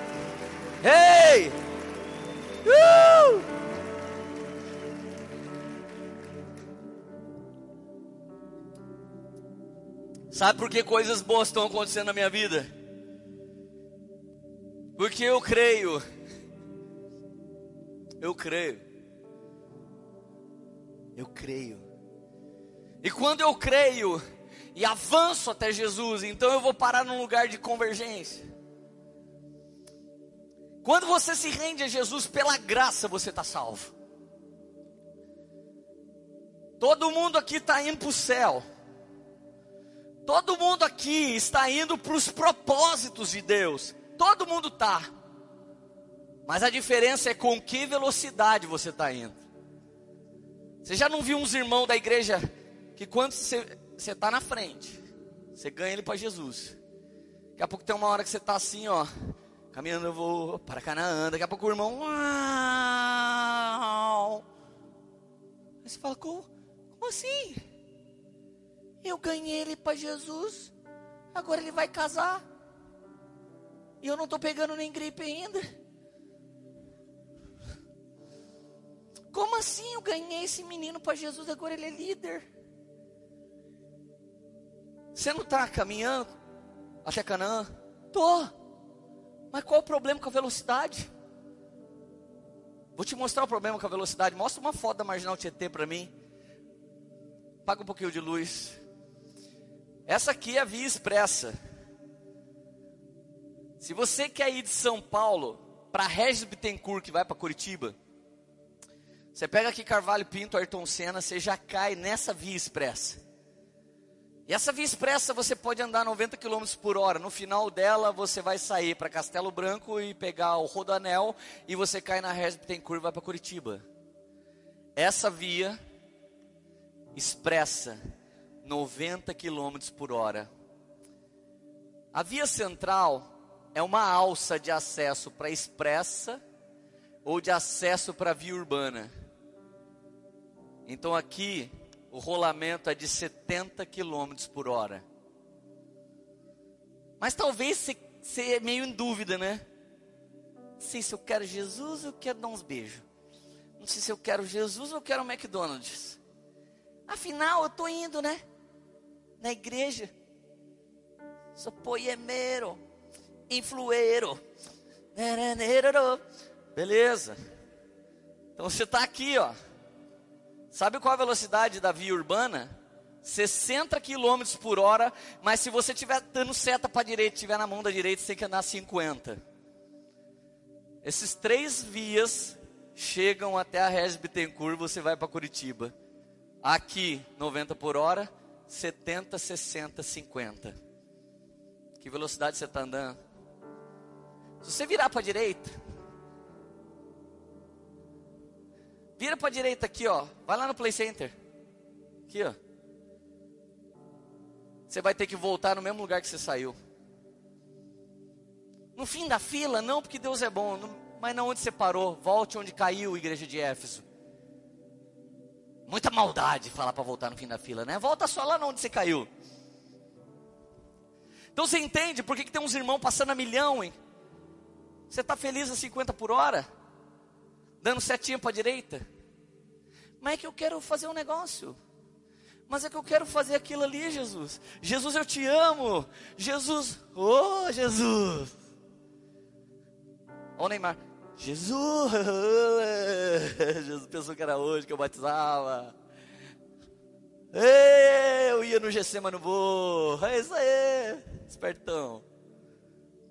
Ei! Uh! Sabe por que coisas boas estão acontecendo na minha vida? Porque eu creio. Eu creio. Eu creio. E quando eu creio e avanço até Jesus, então eu vou parar num lugar de convergência. Quando você se rende a Jesus pela graça, você está salvo. Todo mundo aqui está indo para o céu. Todo mundo aqui está indo para os propósitos de Deus. Todo mundo está. Mas a diferença é com que velocidade você está indo. Você já não viu uns irmãos da igreja que quando você está na frente, você ganha ele para Jesus. Daqui a pouco tem uma hora que você está assim, ó, caminhando, eu vou para Canaã. Daqui a pouco o irmão, uau. Aí você fala, como, como assim? Eu ganhei ele para Jesus. Agora ele vai casar. E eu não estou pegando nem gripe ainda. Como assim eu ganhei esse menino para Jesus? Agora ele é líder. Você não está caminhando até Canaã? Tô. Mas qual o problema com a velocidade? Vou te mostrar o problema com a velocidade. Mostra uma foto da Marginal Tietê para mim. Paga um pouquinho de luz. Essa aqui é a via expressa. Se você quer ir de São Paulo para Regis Bittencourt, que vai para Curitiba, você pega aqui Carvalho Pinto, Ayrton Senna, você já cai nessa via expressa. E essa via expressa você pode andar 90 km por hora. No final dela, você vai sair para Castelo Branco e pegar o Rodanel e você cai na Regis Bittencourt e vai para Curitiba. Essa via expressa 90 km por hora. A via central é uma alça de acesso para expressa ou de acesso para via urbana. Então aqui o rolamento é de 70 km por hora. Mas talvez você é meio em dúvida, né? Não sei se eu quero Jesus ou quero dar uns beijos. Não sei se eu quero Jesus ou quero McDonald's. Afinal, eu estou indo, né? Na igreja. Sou poemeiro, influeiro. Beleza. Então você está aqui, ó. Sabe qual a velocidade da via urbana? 60 km por hora, mas se você estiver dando seta para a direita, estiver na mão da direita, você tem que andar 50. Esses três vias chegam até a Regis você vai para Curitiba. Aqui, 90 por hora, 70, 60, 50. Que velocidade você está andando? Se você virar para a direita, vira para a direita aqui, ó. Vai lá no Play Center. Aqui, ó. Você vai ter que voltar no mesmo lugar que você saiu. No fim da fila, não, porque Deus é bom. Mas não onde você parou, volte onde caiu, igreja de Éfeso. Muita maldade falar para voltar no fim da fila, né? Volta só lá onde você caiu. Então você entende por que, que tem uns irmãos passando a milhão, hein? Você está feliz a 50 por hora? Dando setinha para a direita? Mas é que eu quero fazer um negócio. Mas é que eu quero fazer aquilo ali, Jesus. Jesus, eu te amo. Jesus, oh Jesus. Ó o Neymar. Jesus. Jesus pensou que era hoje que eu batizava. Eu ia no GC, mas não vou. É isso aí, espertão.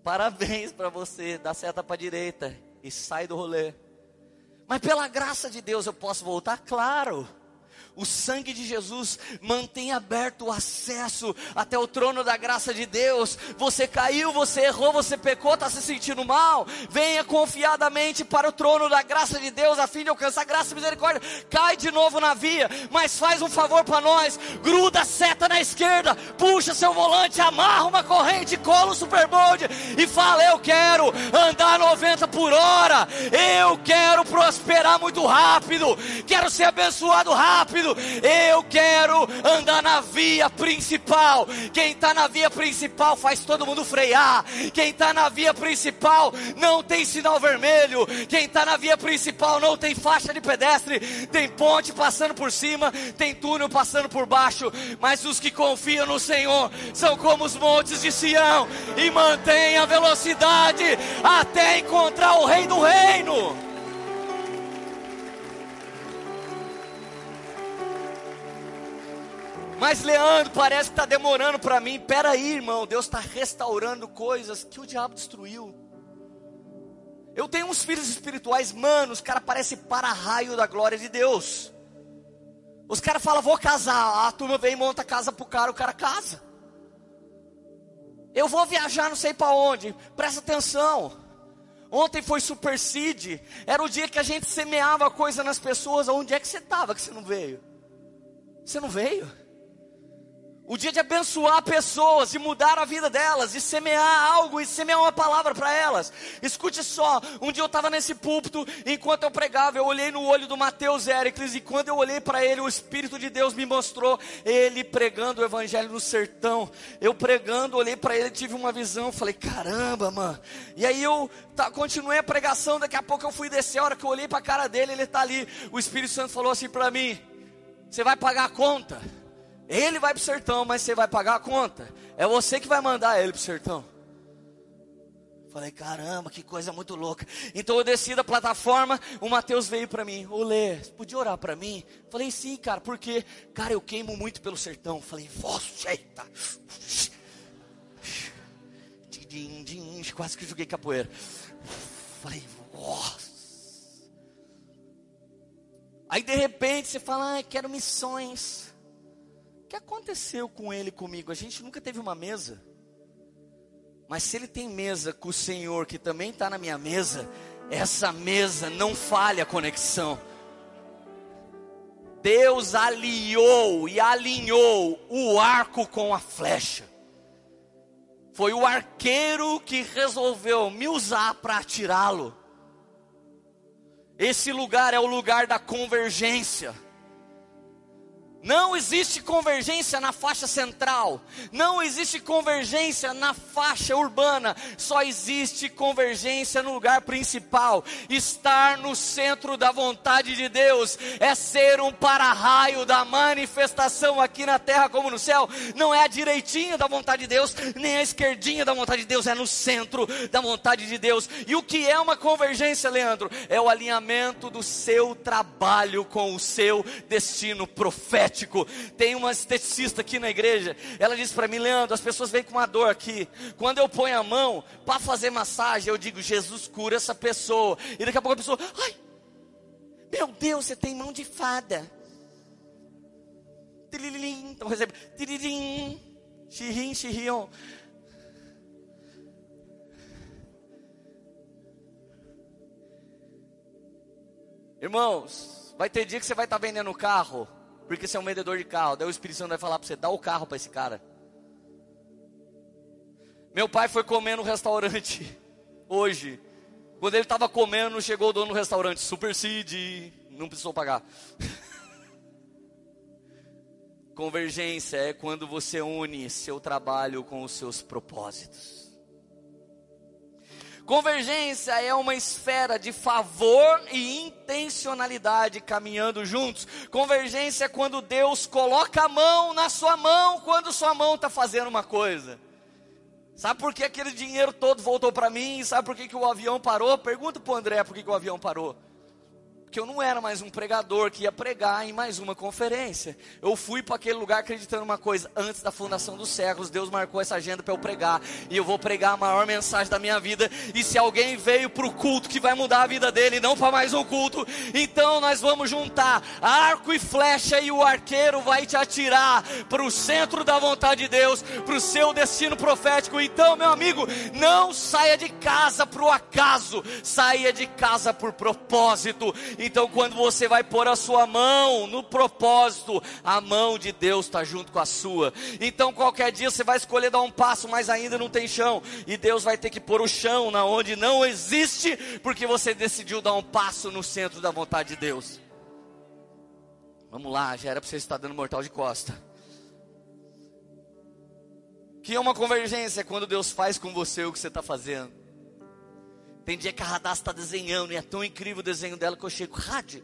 Parabéns para você, dá seta para direita e sai do rolê. Mas pela graça de Deus eu posso voltar? Claro. O sangue de Jesus mantém aberto o acesso até o trono da graça de Deus. Você caiu, você errou, você pecou, está se sentindo mal. Venha confiadamente para o trono da graça de Deus a fim de alcançar graça e misericórdia. Cai de novo na via, mas faz um favor para nós. Gruda a seta na esquerda, puxa seu volante, amarra uma corrente, cola o superbold e fala: Eu quero andar 90 por hora. Eu quero prosperar muito rápido. Quero ser abençoado rápido rápido. Eu quero andar na via principal. Quem está na via principal faz todo mundo frear. Quem está na via principal não tem sinal vermelho. Quem está na via principal não tem faixa de pedestre. Tem ponte passando por cima, tem túnel passando por baixo. Mas os que confiam no Senhor são como os montes de Sião e mantêm a velocidade até encontrar o Rei do Reino. Mas Leandro, parece que está demorando para mim. Pera aí, irmão, Deus está restaurando coisas que o diabo destruiu. Eu tenho uns filhos espirituais, mano, os caras parecem para-raio da glória de Deus. Os caras falam, vou casar. A turma vem e monta casa pro cara, o cara casa. Eu vou viajar não sei para onde. Presta atenção. Ontem foi Super Seed. Era o dia que a gente semeava coisa nas pessoas. Onde é que você estava que você não veio? Você não veio? O dia de abençoar pessoas, e mudar a vida delas, e semear algo, e semear uma palavra para elas. Escute só, um dia eu estava nesse púlpito, enquanto eu pregava, eu olhei no olho do Mateus Éricles, e quando eu olhei para ele, o Espírito de Deus me mostrou ele pregando o Evangelho no sertão. Eu pregando, olhei para ele, tive uma visão, falei, caramba, mano. E aí eu tá, continuei a pregação, daqui a pouco eu fui descer, a hora que eu olhei para a cara dele, ele está ali. O Espírito Santo falou assim para mim: Você vai pagar a conta? Ele vai para o sertão, mas você vai pagar a conta. É você que vai mandar ele para o sertão. Falei, caramba, que coisa muito louca. Então eu desci da plataforma, o Mateus veio para mim. Olê, você podia orar para mim? Falei, sim, cara, porque, cara, eu queimo muito pelo sertão. Falei, vossa, eita. Quase que joguei capoeira. Falei, nossa. Aí de repente você fala, ah, quero missões que aconteceu com ele comigo? A gente nunca teve uma mesa. Mas se ele tem mesa com o Senhor, que também está na minha mesa, essa mesa não falha a conexão. Deus aliou e alinhou o arco com a flecha. Foi o arqueiro que resolveu me usar para atirá-lo. Esse lugar é o lugar da convergência. Não existe convergência na faixa central, não existe convergência na faixa urbana, só existe convergência no lugar principal. Estar no centro da vontade de Deus é ser um para-raio da manifestação aqui na terra como no céu. Não é a direitinha da vontade de Deus, nem a esquerdinha da vontade de Deus, é no centro da vontade de Deus. E o que é uma convergência, Leandro? É o alinhamento do seu trabalho com o seu destino profético estético. Tem uma esteticista aqui na igreja. Ela disse para mim, Leandro, as pessoas vêm com uma dor aqui. Quando eu ponho a mão para fazer massagem, eu digo, Jesus cura essa pessoa. E daqui a pouco a pessoa, ai, meu Deus, você tem mão de fada. Então recebe, tiririm, xirrim, xirrion. Irmãos, vai ter dia que você vai estar tá vendendo carro porque você é um vendedor de carro. Daí o Espírito Santo vai falar para você: dá o carro para esse cara. Meu pai foi comer no restaurante. hoje. Quando ele estava comendo, chegou o dono do restaurante, Super não precisou pagar. Convergência é quando você une seu trabalho com os seus propósitos. Convergência é uma esfera de favor e intencionalidade caminhando juntos. Convergência é quando Deus coloca a mão na sua mão quando sua mão está fazendo uma coisa. Sabe por que aquele dinheiro todo voltou para mim? Sabe por que, que o avião parou? Pergunta para o André por que, que o avião parou que eu não era mais um pregador que ia pregar em mais uma conferência. Eu fui para aquele lugar acreditando uma coisa: antes da fundação dos séculos, Deus marcou essa agenda para eu pregar, e eu vou pregar a maior mensagem da minha vida. E se alguém veio para o culto que vai mudar a vida dele, não para mais um culto, então nós vamos juntar arco e flecha, e o arqueiro vai te atirar para o centro da vontade de Deus, para o seu destino profético. Então, meu amigo, não saia de casa para o acaso, saia de casa por propósito então, quando você vai pôr a sua mão no propósito, a mão de Deus está junto com a sua. Então, qualquer dia você vai escolher dar um passo, mas ainda não tem chão, e Deus vai ter que pôr o chão na onde não existe, porque você decidiu dar um passo no centro da vontade de Deus. Vamos lá, já era para você estar dando mortal de costa. Que é uma convergência quando Deus faz com você o que você está fazendo. Tem dia que a Radassa está desenhando e é tão incrível o desenho dela que eu chego, Rádio,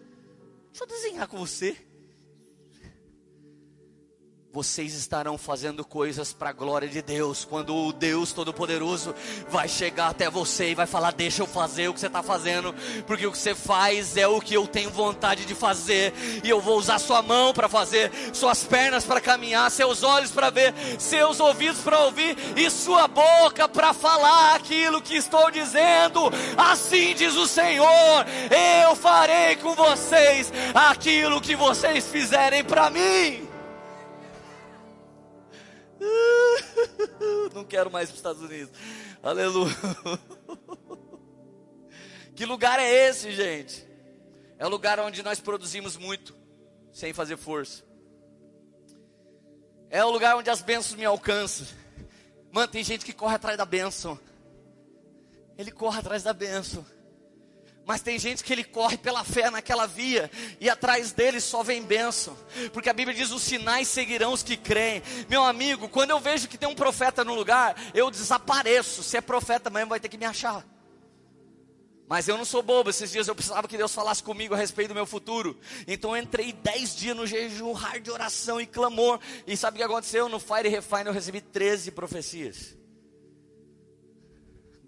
deixa eu desenhar com você vocês estarão fazendo coisas para a glória de Deus. Quando o Deus Todo-Poderoso vai chegar até você e vai falar: Deixa eu fazer o que você está fazendo, porque o que você faz é o que eu tenho vontade de fazer, e eu vou usar sua mão para fazer, suas pernas para caminhar, seus olhos para ver, seus ouvidos para ouvir e sua boca para falar aquilo que estou dizendo. Assim diz o Senhor: Eu farei com vocês aquilo que vocês fizerem para mim. Não quero mais para os Estados Unidos. Aleluia. Que lugar é esse, gente? É o lugar onde nós produzimos muito, sem fazer força. É o lugar onde as bênçãos me alcançam. Mano, tem gente que corre atrás da bênção. Ele corre atrás da bênção. Mas tem gente que ele corre pela fé naquela via e atrás dele só vem bênção. Porque a Bíblia diz: os sinais seguirão os que creem. Meu amigo, quando eu vejo que tem um profeta no lugar, eu desapareço. Se é profeta mesmo, vai ter que me achar. Mas eu não sou bobo. Esses dias eu precisava que Deus falasse comigo a respeito do meu futuro. Então eu entrei dez dias no jejum, hard de oração e clamor. E sabe o que aconteceu? No Fire Refine eu recebi 13 profecias.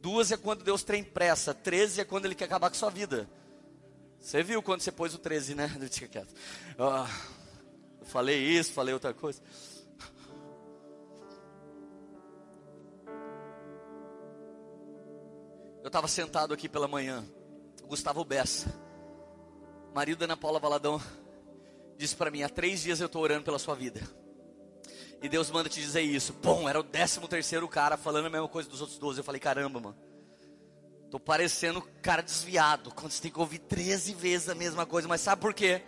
Duas é quando Deus tem pressa. Treze é quando Ele quer acabar com sua vida. Você viu quando você pôs o 13, né? Deixa quieto. eu falei isso, falei outra coisa. Eu estava sentado aqui pela manhã. Gustavo Bessa, marido da Ana Paula Valadão, disse para mim: há três dias eu estou orando pela sua vida. E Deus manda te dizer isso. Bom, era o décimo terceiro cara falando a mesma coisa dos outros doze. Eu falei, caramba, mano. Tô parecendo cara desviado. Quando você tem que ouvir 13 vezes a mesma coisa. Mas sabe por quê?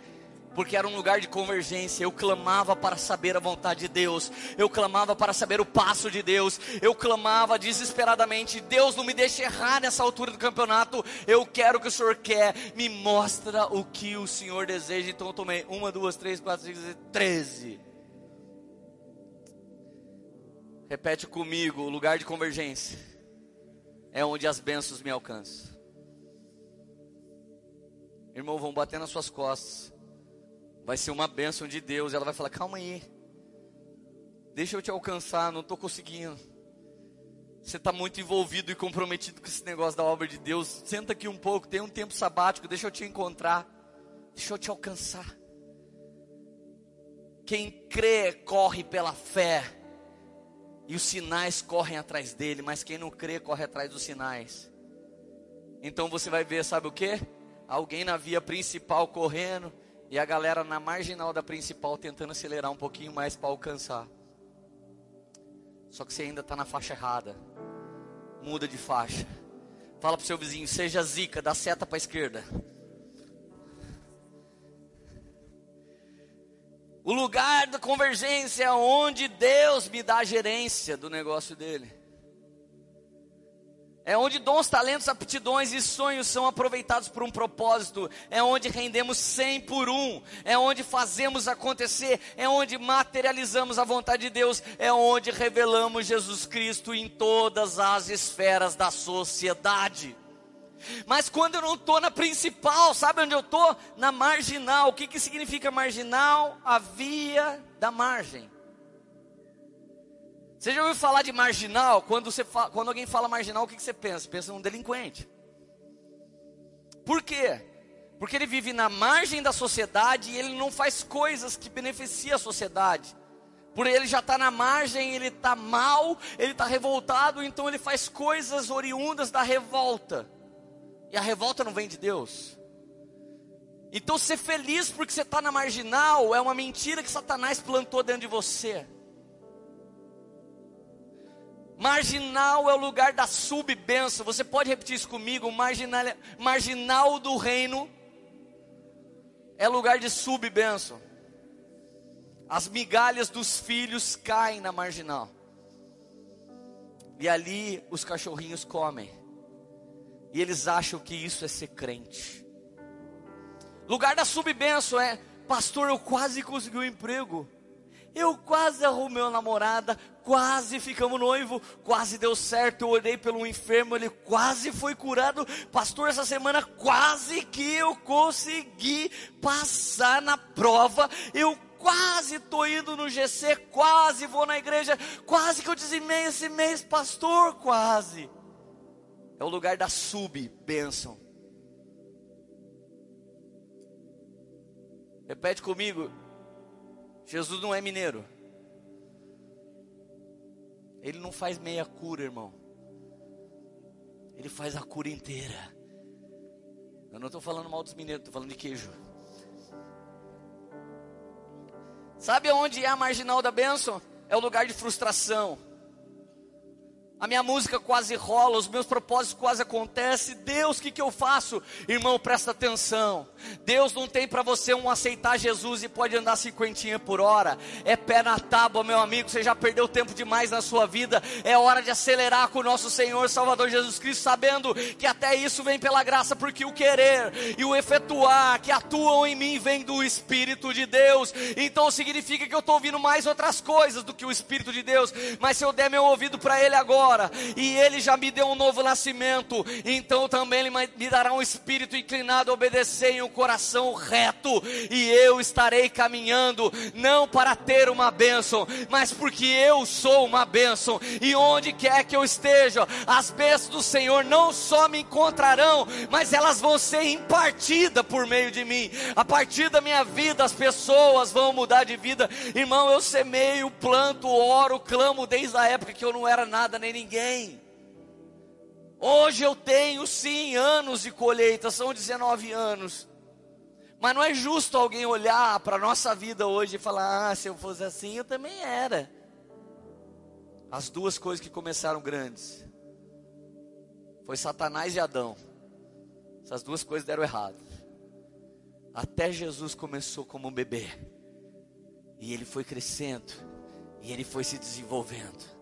Porque era um lugar de convergência. Eu clamava para saber a vontade de Deus. Eu clamava para saber o passo de Deus. Eu clamava desesperadamente: Deus, não me deixe errar nessa altura do campeonato. Eu quero o que o Senhor quer. Me mostra o que o Senhor deseja. Então eu tomei uma, duas, três, quatro, cinco, treze. Repete comigo: o lugar de convergência é onde as bênçãos me alcançam. Irmão, vão bater nas suas costas. Vai ser uma bênção de Deus. Ela vai falar: calma aí. Deixa eu te alcançar, não estou conseguindo. Você está muito envolvido e comprometido com esse negócio da obra de Deus. Senta aqui um pouco, tem um tempo sabático, deixa eu te encontrar. Deixa eu te alcançar. Quem crê, corre pela fé e os sinais correm atrás dele, mas quem não crê corre atrás dos sinais. Então você vai ver, sabe o que? Alguém na via principal correndo e a galera na marginal da principal tentando acelerar um pouquinho mais para alcançar. Só que você ainda está na faixa errada. Muda de faixa. Fala para o seu vizinho, seja zica, dá seta para esquerda. O lugar da convergência é onde Deus me dá a gerência do negócio dele. É onde dons, talentos, aptidões e sonhos são aproveitados por um propósito. É onde rendemos 100 por um. É onde fazemos acontecer. É onde materializamos a vontade de Deus. É onde revelamos Jesus Cristo em todas as esferas da sociedade. Mas quando eu não estou na principal, sabe onde eu estou? Na marginal. O que, que significa marginal? A via da margem. Você já ouviu falar de marginal? Quando, você fala, quando alguém fala marginal, o que, que você pensa? Pensa num delinquente. Por quê? Porque ele vive na margem da sociedade e ele não faz coisas que beneficiam a sociedade. Por ele já está na margem, ele está mal, ele está revoltado, então ele faz coisas oriundas da revolta. E a revolta não vem de Deus. Então ser feliz porque você está na marginal é uma mentira que Satanás plantou dentro de você. Marginal é o lugar da subbenção. Você pode repetir isso comigo? Marginal, marginal do reino é lugar de subbenção. As migalhas dos filhos caem na marginal. E ali os cachorrinhos comem. E eles acham que isso é ser crente. Lugar da subbenção é, pastor, eu quase consegui um emprego. Eu quase arrumei uma namorada, quase ficamos noivo, quase deu certo. Eu orei pelo enfermo, ele quase foi curado. Pastor, essa semana quase que eu consegui passar na prova. Eu quase estou indo no GC, quase vou na igreja, quase que eu dizimei esse mês, pastor, quase. É o lugar da sub-bênção. Repete comigo, Jesus não é mineiro. Ele não faz meia cura, irmão. Ele faz a cura inteira. Eu não estou falando mal dos mineiros, estou falando de queijo. Sabe onde é a marginal da bênção? É o lugar de frustração a minha música quase rola, os meus propósitos quase acontecem. Deus, o que, que eu faço? Irmão, presta atenção. Deus não tem para você um aceitar Jesus e pode andar cinquentinha por hora. É pé na tábua, meu amigo. Você já perdeu tempo demais na sua vida. É hora de acelerar com o nosso Senhor Salvador Jesus Cristo, sabendo que até isso vem pela graça, porque o querer e o efetuar que atuam em mim vem do Espírito de Deus. Então significa que eu estou ouvindo mais outras coisas do que o Espírito de Deus. Mas se eu der meu ouvido para Ele agora, e Ele já me deu um novo nascimento, então também Ele me dará um espírito inclinado a obedecer e um coração reto, e eu estarei caminhando, não para ter uma bênção, mas porque eu sou uma bênção, e onde quer que eu esteja, as bênçãos do Senhor não só me encontrarão, mas elas vão ser impartidas por meio de mim, a partir da minha vida, as pessoas vão mudar de vida, irmão. Eu semeio, planto, oro, clamo desde a época que eu não era nada nem ninguém ninguém. Hoje eu tenho sim anos de colheita, são 19 anos. Mas não é justo alguém olhar para a nossa vida hoje e falar: ah, se eu fosse assim, eu também era. As duas coisas que começaram grandes foi Satanás e Adão. Essas duas coisas deram errado. Até Jesus começou como um bebê. E ele foi crescendo. E ele foi se desenvolvendo.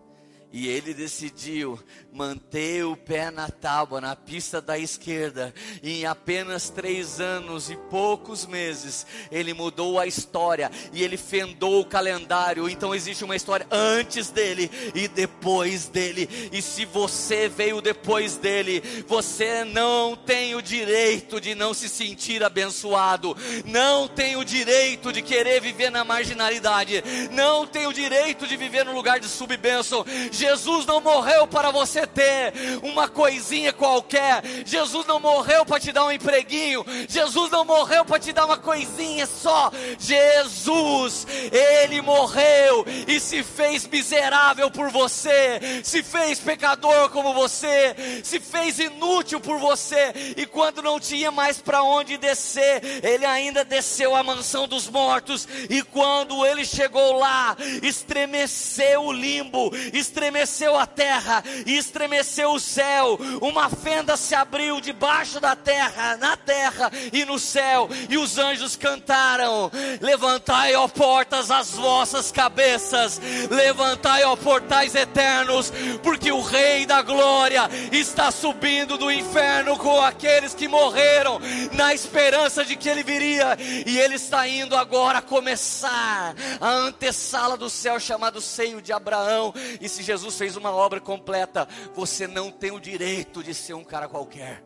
E ele decidiu manter o pé na tábua, na pista da esquerda. E em apenas três anos e poucos meses, ele mudou a história e ele fendou o calendário. Então existe uma história antes dele e depois dele. E se você veio depois dele, você não tem o direito de não se sentir abençoado. Não tem o direito de querer viver na marginalidade. Não tem o direito de viver no lugar de subbênção Jesus não morreu para você ter uma coisinha qualquer. Jesus não morreu para te dar um empreguinho. Jesus não morreu para te dar uma coisinha só. Jesus, ele morreu e se fez miserável por você, se fez pecador como você, se fez inútil por você. E quando não tinha mais para onde descer, ele ainda desceu à mansão dos mortos. E quando ele chegou lá, estremeceu o limbo, estremeceu estremeceu a terra e estremeceu o céu. Uma fenda se abriu debaixo da terra, na terra e no céu, e os anjos cantaram: Levantai, ó portas, as vossas cabeças, levantai, ó portais eternos, porque o Rei da Glória está subindo do inferno com aqueles que morreram, na esperança de que ele viria, e ele está indo agora começar a antessala do céu chamado seio de Abraão. E se Jesus fez uma obra completa, você não tem o direito de ser um cara qualquer.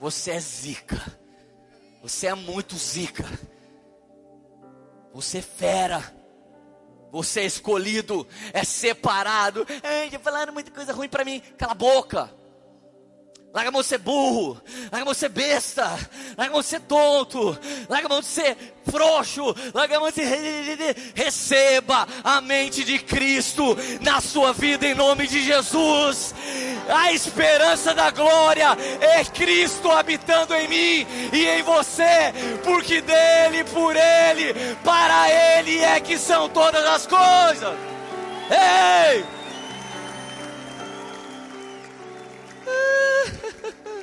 Você é zica. Você é muito zica. Você é fera. Você é escolhido, é separado. Ai, já falaram muita coisa ruim para mim. Cala a boca. Larga a mão de ser burro, larga a mão de ser besta, larga a mão de ser tonto, larga a mão de ser frouxo, larga a mão de ser. Receba a mente de Cristo na sua vida em nome de Jesus. A esperança da glória é Cristo habitando em mim e em você, porque dele, por ele, para ele é que são todas as coisas. Ei!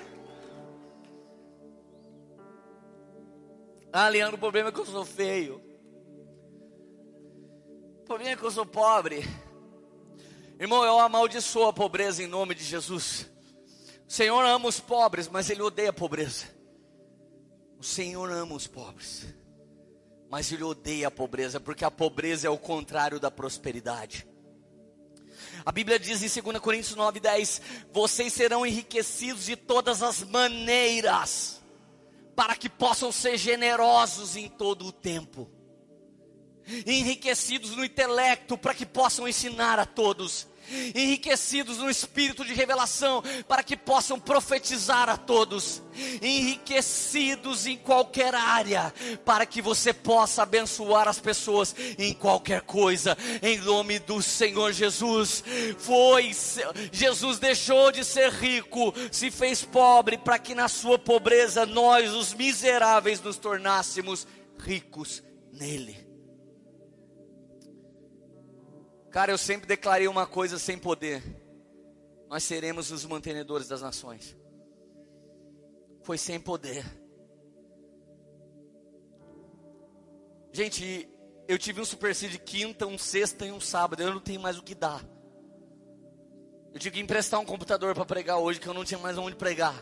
Ah, Leandro, o problema é que eu sou feio. O problema é que eu sou pobre. Irmão, eu amaldiçoo a pobreza em nome de Jesus. O Senhor ama os pobres, mas Ele odeia a pobreza. O Senhor ama os pobres, mas Ele odeia a pobreza, porque a pobreza é o contrário da prosperidade. A Bíblia diz em 2 Coríntios 9:10: Vocês serão enriquecidos de todas as maneiras para que possam ser generosos em todo o tempo, enriquecidos no intelecto, para que possam ensinar a todos, enriquecidos no espírito de revelação, para que possam profetizar a todos, enriquecidos em qualquer área, para que você possa abençoar as pessoas em qualquer coisa, em nome do Senhor Jesus. Foi, Jesus deixou de ser rico, se fez pobre, para que na sua pobreza nós, os miseráveis, nos tornássemos ricos nele. Cara, eu sempre declarei uma coisa sem poder: nós seremos os mantenedores das nações. Foi sem poder. Gente, eu tive um super de quinta, um sexta e um sábado. Eu não tenho mais o que dar. Eu tive que emprestar um computador para pregar hoje, que eu não tinha mais onde pregar.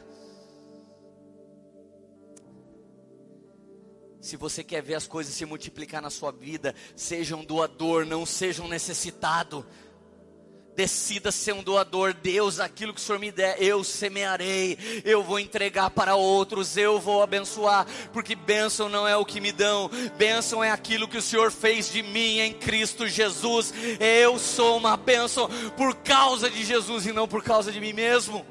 Se você quer ver as coisas se multiplicar na sua vida, seja um doador, não seja um necessitado. Decida ser um doador, Deus, aquilo que o Senhor me der, eu semearei, eu vou entregar para outros, eu vou abençoar, porque bênção não é o que me dão, bênção é aquilo que o Senhor fez de mim em Cristo Jesus. Eu sou uma bênção por causa de Jesus e não por causa de mim mesmo.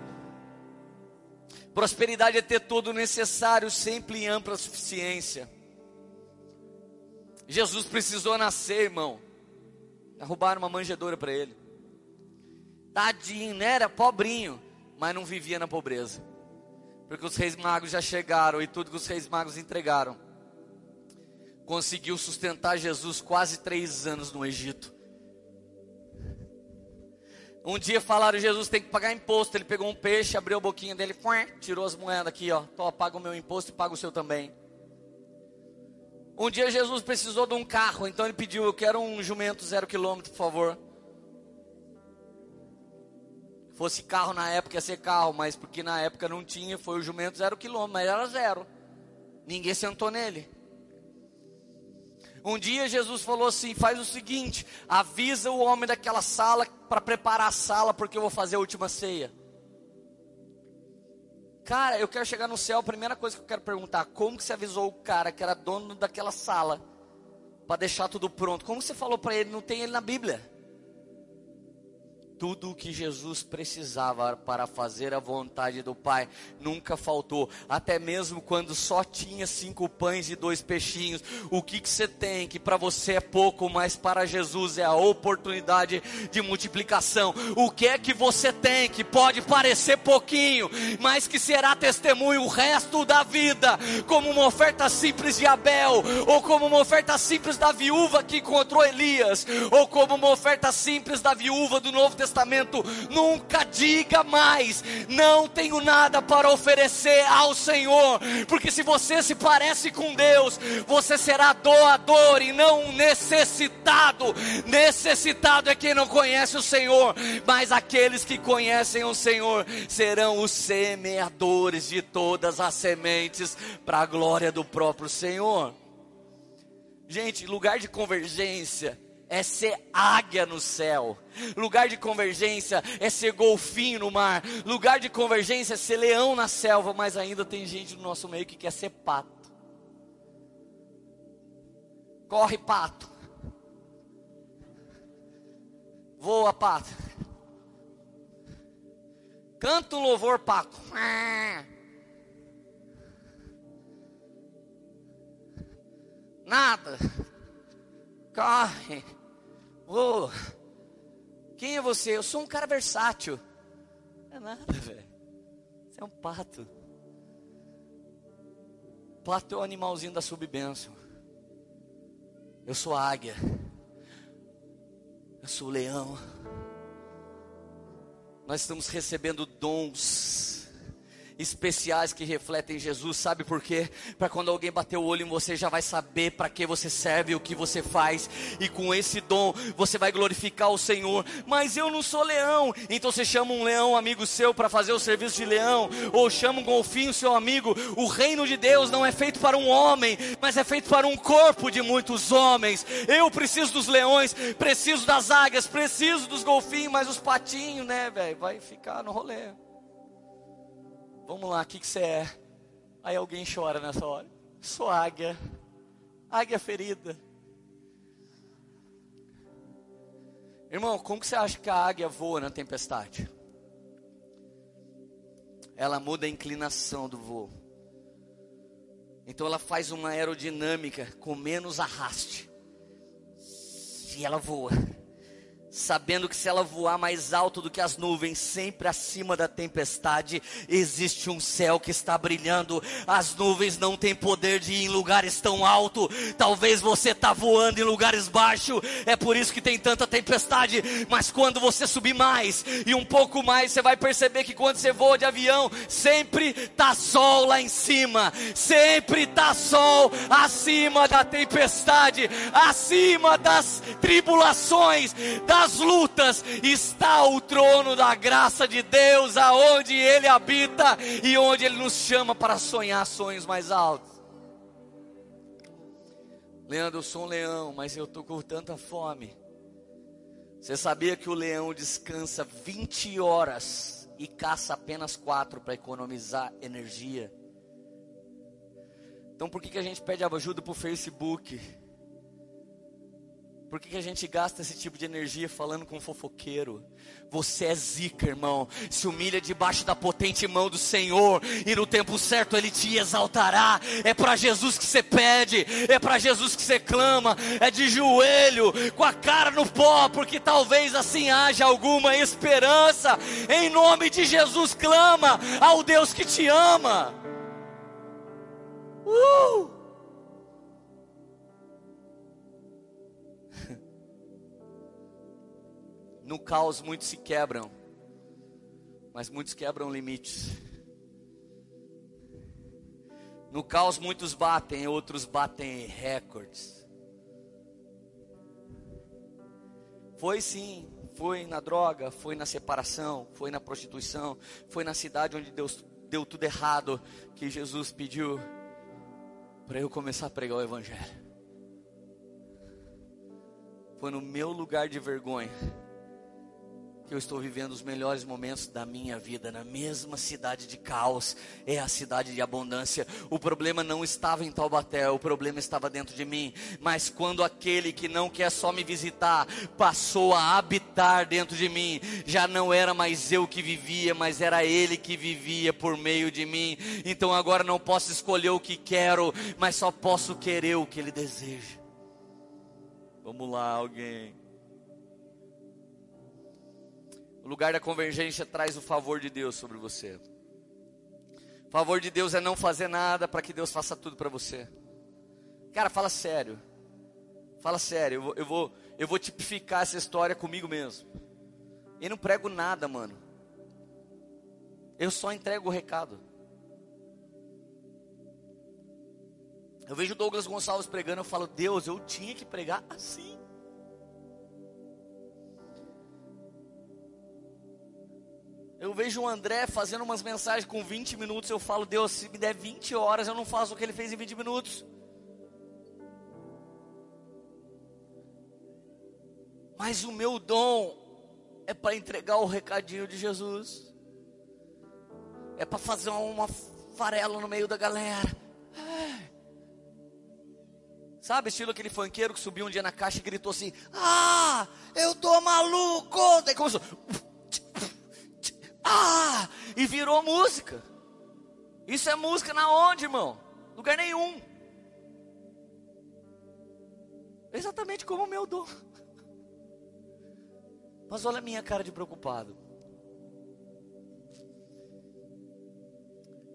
Prosperidade é ter todo o necessário, sempre em ampla suficiência. Jesus precisou nascer, irmão. Roubaram uma manjedoura para ele. Tadinho, né? Era pobrinho, mas não vivia na pobreza. Porque os reis magos já chegaram e tudo que os reis magos entregaram. Conseguiu sustentar Jesus quase três anos no Egito. Um dia falaram, Jesus tem que pagar imposto. Ele pegou um peixe, abriu a boquinha dele, tirou as moedas aqui, ó. Tô, paga o meu imposto e paga o seu também. Um dia Jesus precisou de um carro, então ele pediu: Eu quero um jumento zero quilômetro, por favor. Fosse carro na época, ia ser carro, mas porque na época não tinha, foi o jumento zero quilômetro, mas era zero. Ninguém sentou nele. Um dia Jesus falou assim: faz o seguinte, avisa o homem daquela sala para preparar a sala, porque eu vou fazer a última ceia. Cara, eu quero chegar no céu, a primeira coisa que eu quero perguntar, como que você avisou o cara que era dono daquela sala para deixar tudo pronto? Como você falou para ele, não tem ele na Bíblia? Tudo o que Jesus precisava para fazer a vontade do Pai nunca faltou, até mesmo quando só tinha cinco pães e dois peixinhos. O que, que você tem que para você é pouco, mas para Jesus é a oportunidade de multiplicação? O que é que você tem que pode parecer pouquinho, mas que será testemunho o resto da vida, como uma oferta simples de Abel, ou como uma oferta simples da viúva que encontrou Elias, ou como uma oferta simples da viúva do Novo Testamento? Testamento, nunca diga mais, não tenho nada para oferecer ao Senhor, porque se você se parece com Deus, você será doador e não necessitado. Necessitado é quem não conhece o Senhor, mas aqueles que conhecem o Senhor serão os semeadores de todas as sementes para a glória do próprio Senhor. Gente, lugar de convergência é ser águia no céu. Lugar de convergência é ser golfinho no mar. Lugar de convergência é ser leão na selva. Mas ainda tem gente no nosso meio que quer ser pato. Corre, pato. Voa, pato. Canta um louvor, pato. Nada. Corre Oh, quem é você? Eu sou um cara versátil. É nada, velho. Você é um pato. Pato é o animalzinho da subbênção. Eu sou a águia. Eu sou o leão. Nós estamos recebendo dons especiais que refletem Jesus, sabe por quê? Para quando alguém bater o olho em você, já vai saber para que você serve, o que você faz, e com esse dom você vai glorificar o Senhor. Mas eu não sou leão, então você chama um leão amigo seu para fazer o serviço de leão, ou chama um golfinho seu amigo. O reino de Deus não é feito para um homem, mas é feito para um corpo de muitos homens. Eu preciso dos leões, preciso das águias, preciso dos golfinhos, mas os patinhos, né, velho, vai ficar no rolê. Vamos lá, o que, que você é? Aí alguém chora nessa hora. Sou águia. Águia ferida. Irmão, como que você acha que a águia voa na tempestade? Ela muda a inclinação do voo. Então ela faz uma aerodinâmica com menos arraste. E ela voa sabendo que se ela voar mais alto do que as nuvens, sempre acima da tempestade, existe um céu que está brilhando. As nuvens não têm poder de ir em lugares tão altos. Talvez você está voando em lugares baixos, é por isso que tem tanta tempestade. Mas quando você subir mais e um pouco mais, você vai perceber que quando você voa de avião, sempre tá sol lá em cima, sempre tá sol acima da tempestade, acima das tribulações, das das lutas está o trono da graça de Deus, aonde Ele habita e onde Ele nos chama para sonhar sonhos mais altos. Leandro, eu sou um leão, mas eu estou com tanta fome. Você sabia que o leão descansa 20 horas e caça apenas 4 para economizar energia? Então por que, que a gente pede ajuda para o Facebook? Por que, que a gente gasta esse tipo de energia falando com fofoqueiro? Você é zica, irmão. Se humilha debaixo da potente mão do Senhor, e no tempo certo Ele te exaltará. É para Jesus que você pede, é para Jesus que você clama, é de joelho, com a cara no pó, porque talvez assim haja alguma esperança. Em nome de Jesus, clama ao Deus que te ama. Uh! No caos muitos se quebram, mas muitos quebram limites. No caos muitos batem, outros batem recordes. Foi sim, foi na droga, foi na separação, foi na prostituição, foi na cidade onde Deus deu tudo errado que Jesus pediu para eu começar a pregar o evangelho. Foi no meu lugar de vergonha que eu estou vivendo os melhores momentos da minha vida, na mesma cidade de caos, é a cidade de abundância. O problema não estava em Taubaté, o problema estava dentro de mim. Mas quando aquele que não quer só me visitar passou a habitar dentro de mim, já não era mais eu que vivia, mas era ele que vivia por meio de mim. Então agora não posso escolher o que quero, mas só posso querer o que ele deseja. Vamos lá, alguém. O lugar da convergência traz o favor de Deus sobre você. O favor de Deus é não fazer nada para que Deus faça tudo para você. Cara, fala sério. Fala sério, eu vou, eu vou, eu vou tipificar essa história comigo mesmo. Eu não prego nada, mano. Eu só entrego o recado. Eu vejo Douglas Gonçalves pregando, eu falo, Deus, eu tinha que pregar assim. Eu vejo o André fazendo umas mensagens com 20 minutos. Eu falo, Deus, se me der 20 horas, eu não faço o que ele fez em 20 minutos. Mas o meu dom é para entregar o recadinho de Jesus. É para fazer uma farela no meio da galera. Sabe, estilo aquele funkeiro que subiu um dia na caixa e gritou assim: Ah, eu tô maluco! Daí começou. Ah! E virou música. Isso é música na onde, irmão? Lugar nenhum. Exatamente como o meu dom. Mas olha a minha cara de preocupado.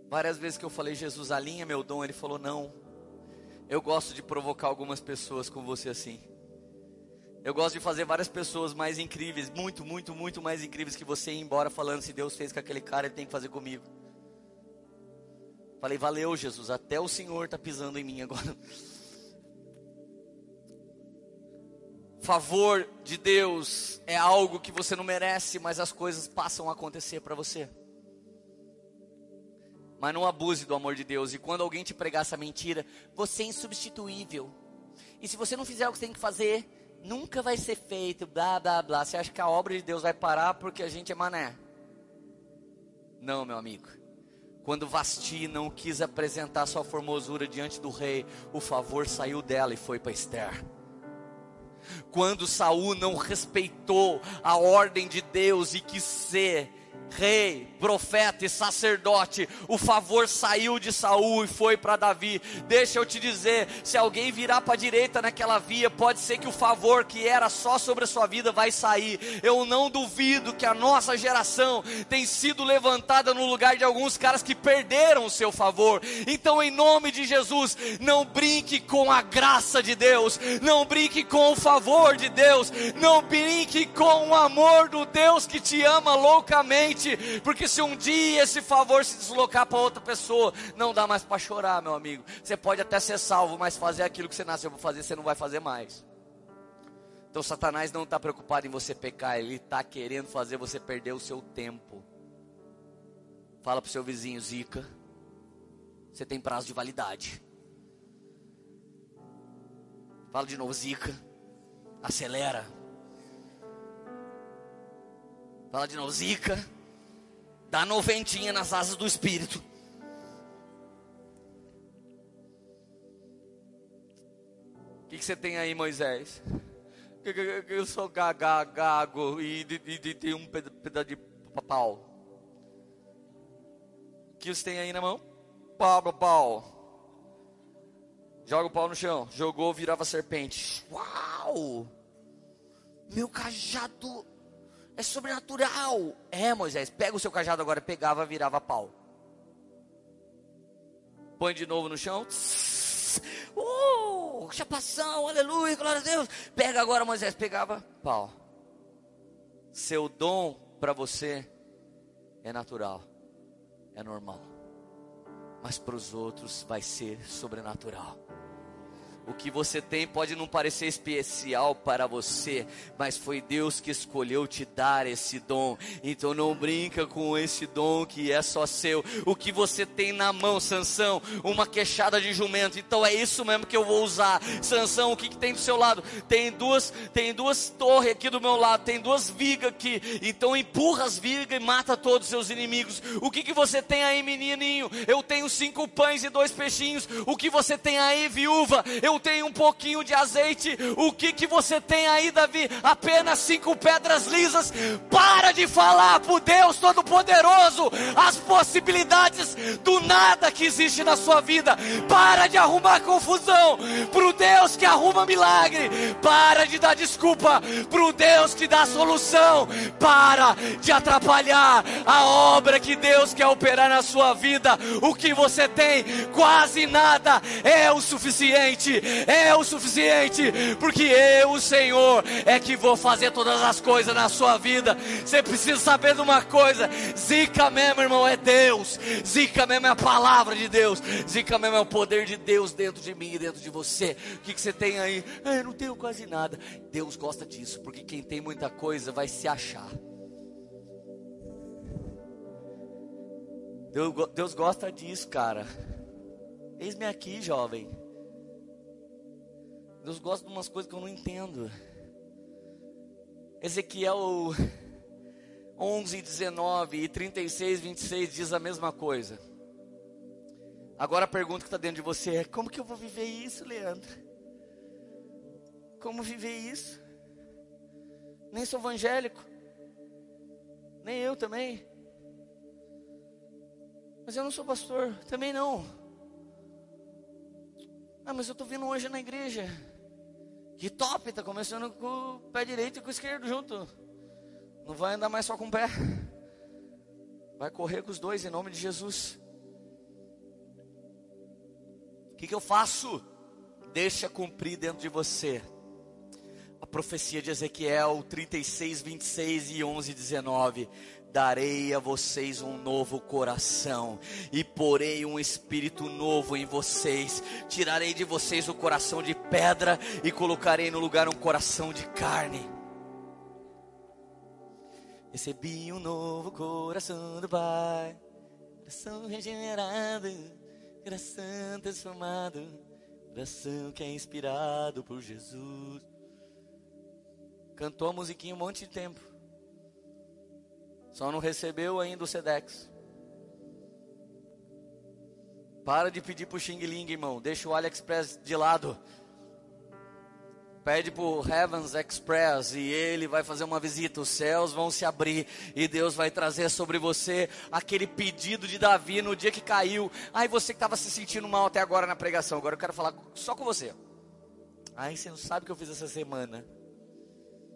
Várias vezes que eu falei, Jesus, alinha meu dom, ele falou, não. Eu gosto de provocar algumas pessoas com você assim. Eu gosto de fazer várias pessoas mais incríveis, muito, muito, muito mais incríveis que você ir embora falando se Deus fez com aquele cara, ele tem que fazer comigo. Falei, valeu Jesus, até o Senhor está pisando em mim agora. Favor de Deus é algo que você não merece, mas as coisas passam a acontecer para você. Mas não abuse do amor de Deus. E quando alguém te pregar essa mentira, você é insubstituível. E se você não fizer o que tem que fazer, nunca vai ser feito, blá blá blá. Você acha que a obra de Deus vai parar porque a gente é mané? Não, meu amigo. Quando Vasti não quis apresentar sua formosura diante do rei, o favor saiu dela e foi para Esther. Quando Saul não respeitou a ordem de Deus e quis ser rei, profeta e sacerdote, o favor saiu de Saul e foi para Davi. Deixa eu te dizer, se alguém virar para a direita naquela via, pode ser que o favor que era só sobre a sua vida vai sair. Eu não duvido que a nossa geração tem sido levantada no lugar de alguns caras que perderam o seu favor. Então, em nome de Jesus, não brinque com a graça de Deus, não brinque com o favor de Deus, não brinque com o amor do Deus que te ama loucamente porque se um dia esse favor se deslocar para outra pessoa, não dá mais para chorar, meu amigo. Você pode até ser salvo, mas fazer aquilo que você nasceu para fazer, você não vai fazer mais. Então Satanás não está preocupado em você pecar, ele está querendo fazer você perder o seu tempo. Fala para seu vizinho, Zica, você tem prazo de validade. Fala de novo, Zica, acelera. Fala de novo, Zica Dá noventinha nas asas do Espírito. O que, que, você tem aí, Moisés? Eu sou gaga, gago e tem um pedaço de pau. O que você tem aí na mão? Pau, pau. Joga o pau no chão. Jogou, virava serpente. Uau! Meu cajado é sobrenatural. É, Moisés, pega o seu cajado agora, pegava, virava pau. Põe de novo no chão. Uh, chapação, aleluia, glória a Deus. Pega agora, Moisés, pegava pau. Seu dom para você é natural, é normal. Mas para os outros vai ser sobrenatural. O que você tem pode não parecer especial para você, mas foi Deus que escolheu te dar esse dom. Então não brinca com esse dom que é só seu. O que você tem na mão, Sansão, uma queixada de jumento. Então é isso mesmo que eu vou usar. Sansão, o que, que tem do seu lado? Tem duas, tem duas torres aqui do meu lado, tem duas vigas aqui. Então empurra as vigas e mata todos os seus inimigos. O que que você tem aí, menininho? Eu tenho cinco pães e dois peixinhos. O que você tem aí, viúva? Eu tenho um pouquinho de azeite. O que que você tem aí, Davi? Apenas cinco pedras lisas. Para de falar para Deus Todo-Poderoso as possibilidades do nada que existe na sua vida. Para de arrumar confusão pro Deus que arruma milagre. Para de dar desculpa pro Deus que dá solução. Para de atrapalhar a obra que Deus quer operar na sua vida. O que você tem, quase nada, é o suficiente. É o suficiente, porque eu, o Senhor, é que vou fazer todas as coisas na sua vida. Você precisa saber de uma coisa: Zica mesmo, irmão, é Deus. Zica mesmo é a palavra de Deus. Zica mesmo é o poder de Deus dentro de mim e dentro de você. O que, que você tem aí? Ah, eu não tenho quase nada. Deus gosta disso, porque quem tem muita coisa vai se achar. Deus, Deus gosta disso, cara. Eis-me aqui, jovem. Deus gosta de umas coisas que eu não entendo. Ezequiel 11, 19 e 36, 26 diz a mesma coisa. Agora a pergunta que está dentro de você é: como que eu vou viver isso, Leandro? Como viver isso? Nem sou evangélico, nem eu também. Mas eu não sou pastor, também não. Ah, mas eu estou vindo hoje na igreja. Que top, está começando com o pé direito e com o esquerdo junto. Não vai andar mais só com o pé. Vai correr com os dois em nome de Jesus. O que, que eu faço? Deixa cumprir dentro de você a profecia de Ezequiel 36, 26 e 11, 19 darei a vocês um novo coração e porei um espírito novo em vocês. Tirarei de vocês o coração de pedra e colocarei no lugar um coração de carne. Recebi um novo coração do Pai, coração regenerado, coração transformado, coração que é inspirado por Jesus. Cantou a musiquinha um monte de tempo. Só não recebeu ainda o Sedex. Para de pedir pro Xing Ling, irmão. Deixa o AliExpress de lado. Pede pro Heavens Express e ele vai fazer uma visita. Os céus vão se abrir e Deus vai trazer sobre você aquele pedido de Davi no dia que caiu. Ai, você que estava se sentindo mal até agora na pregação. Agora eu quero falar só com você. Ai, você não sabe o que eu fiz essa semana.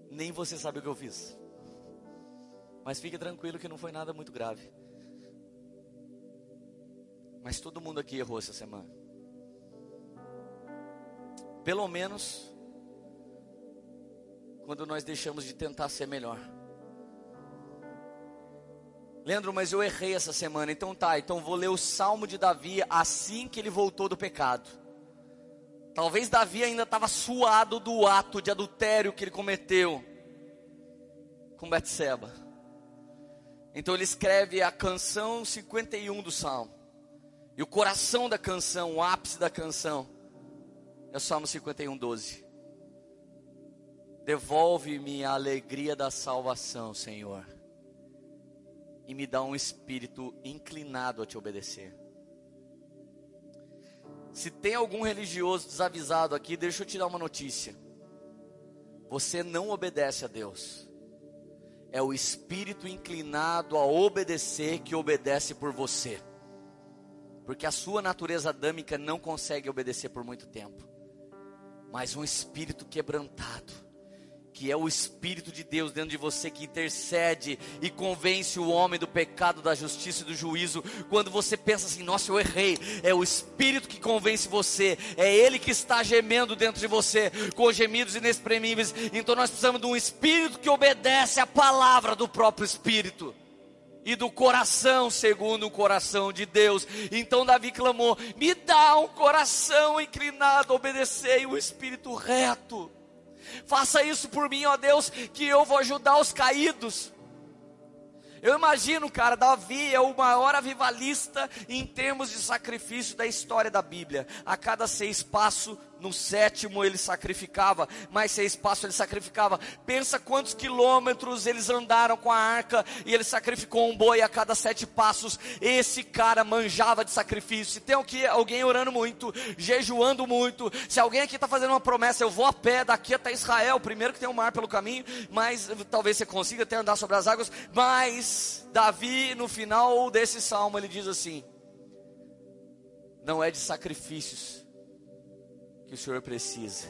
Nem você sabe o que eu fiz. Mas fique tranquilo que não foi nada muito grave. Mas todo mundo aqui errou essa semana. Pelo menos quando nós deixamos de tentar ser melhor. Leandro, mas eu errei essa semana. Então tá, então vou ler o Salmo de Davi assim que ele voltou do pecado. Talvez Davi ainda estava suado do ato de adultério que ele cometeu com Betseba. Então ele escreve a canção 51 do Salmo. E o coração da canção, o ápice da canção, é o Salmo 51, 12. Devolve-me a alegria da salvação, Senhor, e me dá um espírito inclinado a te obedecer. Se tem algum religioso desavisado aqui, deixa eu te dar uma notícia. Você não obedece a Deus é o espírito inclinado a obedecer que obedece por você. Porque a sua natureza adâmica não consegue obedecer por muito tempo. Mas um espírito quebrantado, que é o Espírito de Deus dentro de você que intercede e convence o homem do pecado, da justiça e do juízo. Quando você pensa assim, nossa, eu errei, é o Espírito que convence você, é Ele que está gemendo dentro de você, com gemidos inexprimíveis. Então nós precisamos de um Espírito que obedece à palavra do próprio Espírito. e do coração segundo o coração de Deus. Então Davi clamou: Me dá um coração inclinado a obedecer e um espírito reto. Faça isso por mim, ó Deus, que eu vou ajudar os caídos. Eu imagino, cara, Davi é o maior avivalista em termos de sacrifício da história da Bíblia. A cada seis passos, no sétimo ele sacrificava, mais seis passos ele sacrificava. Pensa quantos quilômetros eles andaram com a arca e ele sacrificou um boi a cada sete passos. Esse cara manjava de sacrifício. Se tem aqui alguém orando muito, jejuando muito, se alguém aqui está fazendo uma promessa, eu vou a pé daqui até Israel, primeiro que tem um mar pelo caminho, mas talvez você consiga até andar sobre as águas. Mas Davi, no final desse salmo, ele diz assim: Não é de sacrifícios o Senhor precisa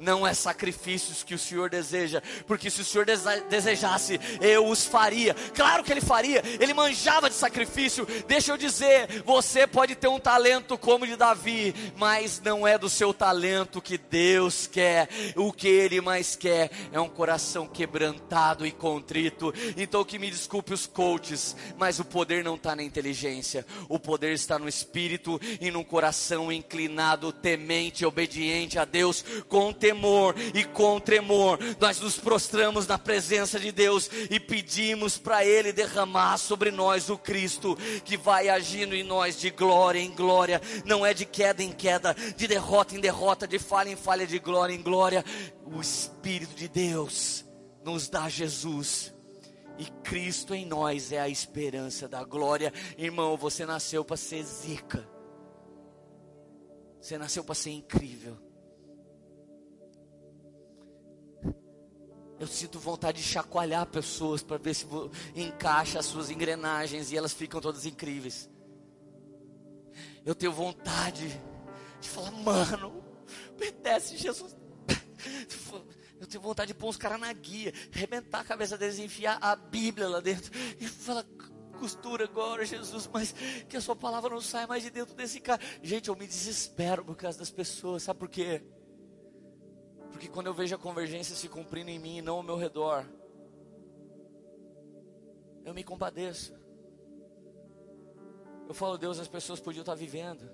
não é sacrifícios que o Senhor deseja, porque se o Senhor desejasse, eu os faria. Claro que ele faria, ele manjava de sacrifício. Deixa eu dizer, você pode ter um talento como o de Davi, mas não é do seu talento que Deus quer. O que ele mais quer é um coração quebrantado e contrito. Então que me desculpe os coaches, mas o poder não está na inteligência, o poder está no espírito e num coração inclinado, temente, obediente a Deus, com temor e com tremor, nós nos prostramos na presença de Deus e pedimos para Ele derramar sobre nós o Cristo que vai agindo em nós de glória em glória, não é de queda em queda, de derrota em derrota, de falha em falha, de glória em glória. O Espírito de Deus nos dá Jesus. E Cristo em nós é a esperança da glória. Irmão, você nasceu para ser zica. Você nasceu para ser incrível. Eu sinto vontade de chacoalhar pessoas para ver se encaixa as suas engrenagens e elas ficam todas incríveis. Eu tenho vontade de falar, mano, obedece Jesus. Eu tenho vontade de pôr os caras na guia, arrebentar a cabeça deles enfiar a Bíblia lá dentro. E falar, costura agora, Jesus, mas que a sua palavra não saia mais de dentro desse cara. Gente, eu me desespero por causa das pessoas, sabe por quê? Porque quando eu vejo a convergência se cumprindo em mim e não ao meu redor, eu me compadeço. Eu falo, Deus, as pessoas podiam estar vivendo.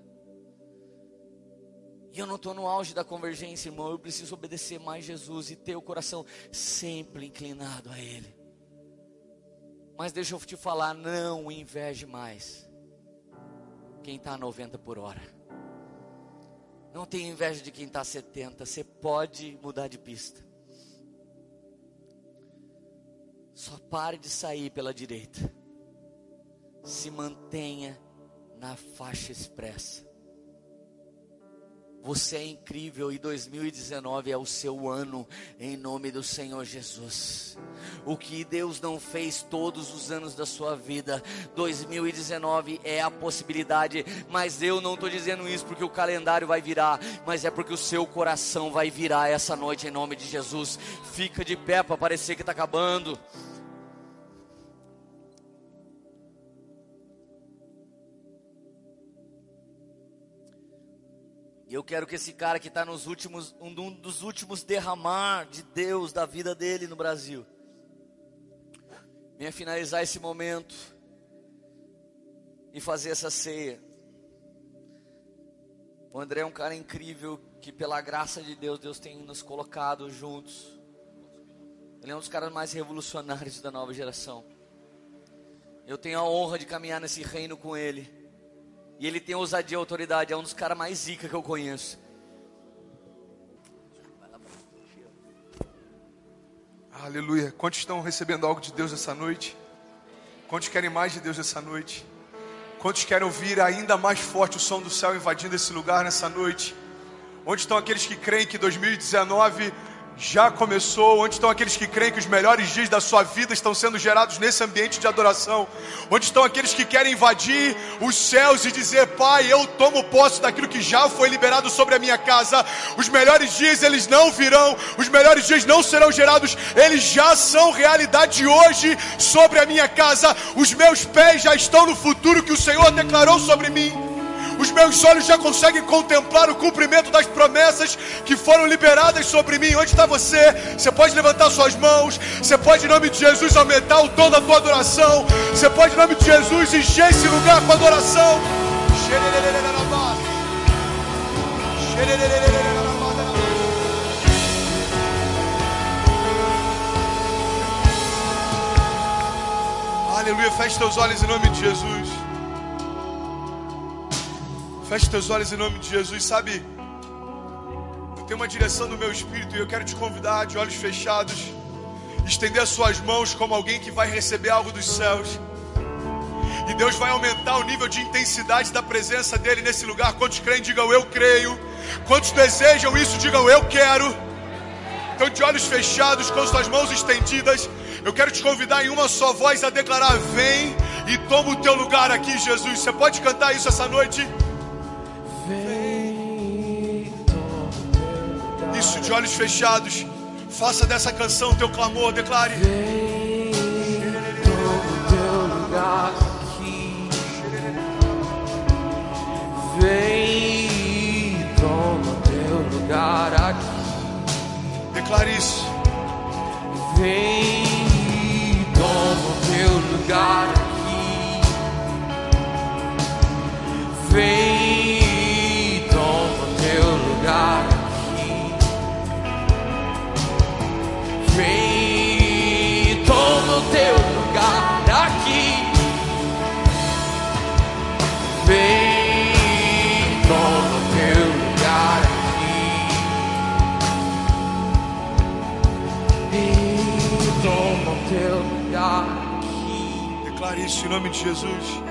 E eu não estou no auge da convergência, irmão. Eu preciso obedecer mais Jesus e ter o coração sempre inclinado a Ele. Mas deixa eu te falar, não inveje mais quem está a 90 por hora. Não tenha inveja de quem está 70. Você pode mudar de pista. Só pare de sair pela direita. Se mantenha na faixa expressa. Você é incrível e 2019 é o seu ano, em nome do Senhor Jesus. O que Deus não fez todos os anos da sua vida, 2019 é a possibilidade, mas eu não estou dizendo isso porque o calendário vai virar, mas é porque o seu coração vai virar essa noite, em nome de Jesus. Fica de pé para parecer que está acabando. Eu quero que esse cara que está nos últimos, um dos últimos derramar de Deus da vida dele no Brasil, venha finalizar esse momento e fazer essa ceia. O André é um cara incrível que pela graça de Deus, Deus tem nos colocado juntos. Ele é um dos caras mais revolucionários da nova geração. Eu tenho a honra de caminhar nesse reino com ele. E ele tem ousadia e autoridade, é um dos caras mais zica que eu conheço. Aleluia. Quantos estão recebendo algo de Deus essa noite? Quantos querem mais de Deus essa noite? Quantos querem ouvir ainda mais forte o som do céu invadindo esse lugar nessa noite? Onde estão aqueles que creem que 2019 já começou, onde estão aqueles que creem que os melhores dias da sua vida estão sendo gerados nesse ambiente de adoração, onde estão aqueles que querem invadir os céus e dizer, Pai, eu tomo posse daquilo que já foi liberado sobre a minha casa. Os melhores dias eles não virão, os melhores dias não serão gerados, eles já são realidade hoje sobre a minha casa. Os meus pés já estão no futuro que o Senhor declarou sobre mim. Os meus olhos já conseguem contemplar o cumprimento das promessas que foram liberadas sobre mim. Onde está você? Você pode levantar suas mãos. Você pode, em nome de Jesus, aumentar o tom da tua adoração. Você pode, em nome de Jesus, encher esse lugar com adoração. Aleluia. Feche teus olhos em nome de Jesus. Feche teus olhos em nome de Jesus. Sabe, eu tenho uma direção do meu espírito e eu quero te convidar de olhos fechados, estender as suas mãos como alguém que vai receber algo dos céus. E Deus vai aumentar o nível de intensidade da presença dele nesse lugar. Quantos creem, digam eu creio. Quantos desejam isso, digam eu quero. Então, de olhos fechados, com suas mãos estendidas, eu quero te convidar em uma só voz a declarar: Vem e toma o teu lugar aqui, Jesus. Você pode cantar isso essa noite? Isso, de olhos fechados. Faça dessa canção teu clamor, declare. vem, teu lugar aqui. Vem, toma teu lugar aqui. Declare isso. Vem, toma teu lugar aqui. Vem, Declare isso em nome de Jesus.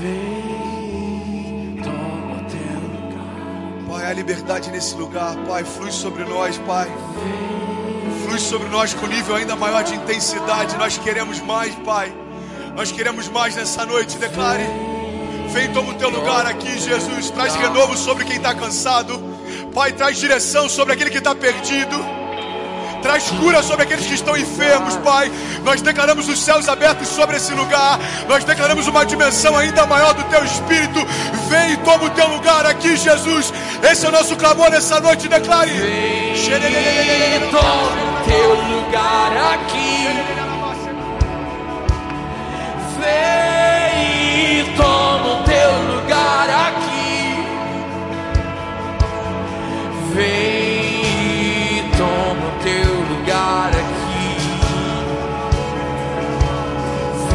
Vem, toma teu lugar. Pai, há liberdade nesse lugar. Pai, flui sobre nós, Pai. Flui sobre nós com nível ainda maior de intensidade. Nós queremos mais, Pai. Nós queremos mais nessa noite. Declare. Vem, toma o teu lugar aqui, Jesus. Traz renovo sobre quem está cansado. Pai, traz direção sobre aquele que está perdido. Traz cura sobre aqueles que estão enfermos, Pai. Nós declaramos os céus abertos sobre esse lugar. Nós declaramos uma dimensão ainda maior do Teu Espírito. Vem e toma o Teu lugar aqui, Jesus. Esse é o nosso clamor nessa noite. Declare. Vem, toma o teu lugar aqui. Vem, toma o teu lugar aqui. Vem,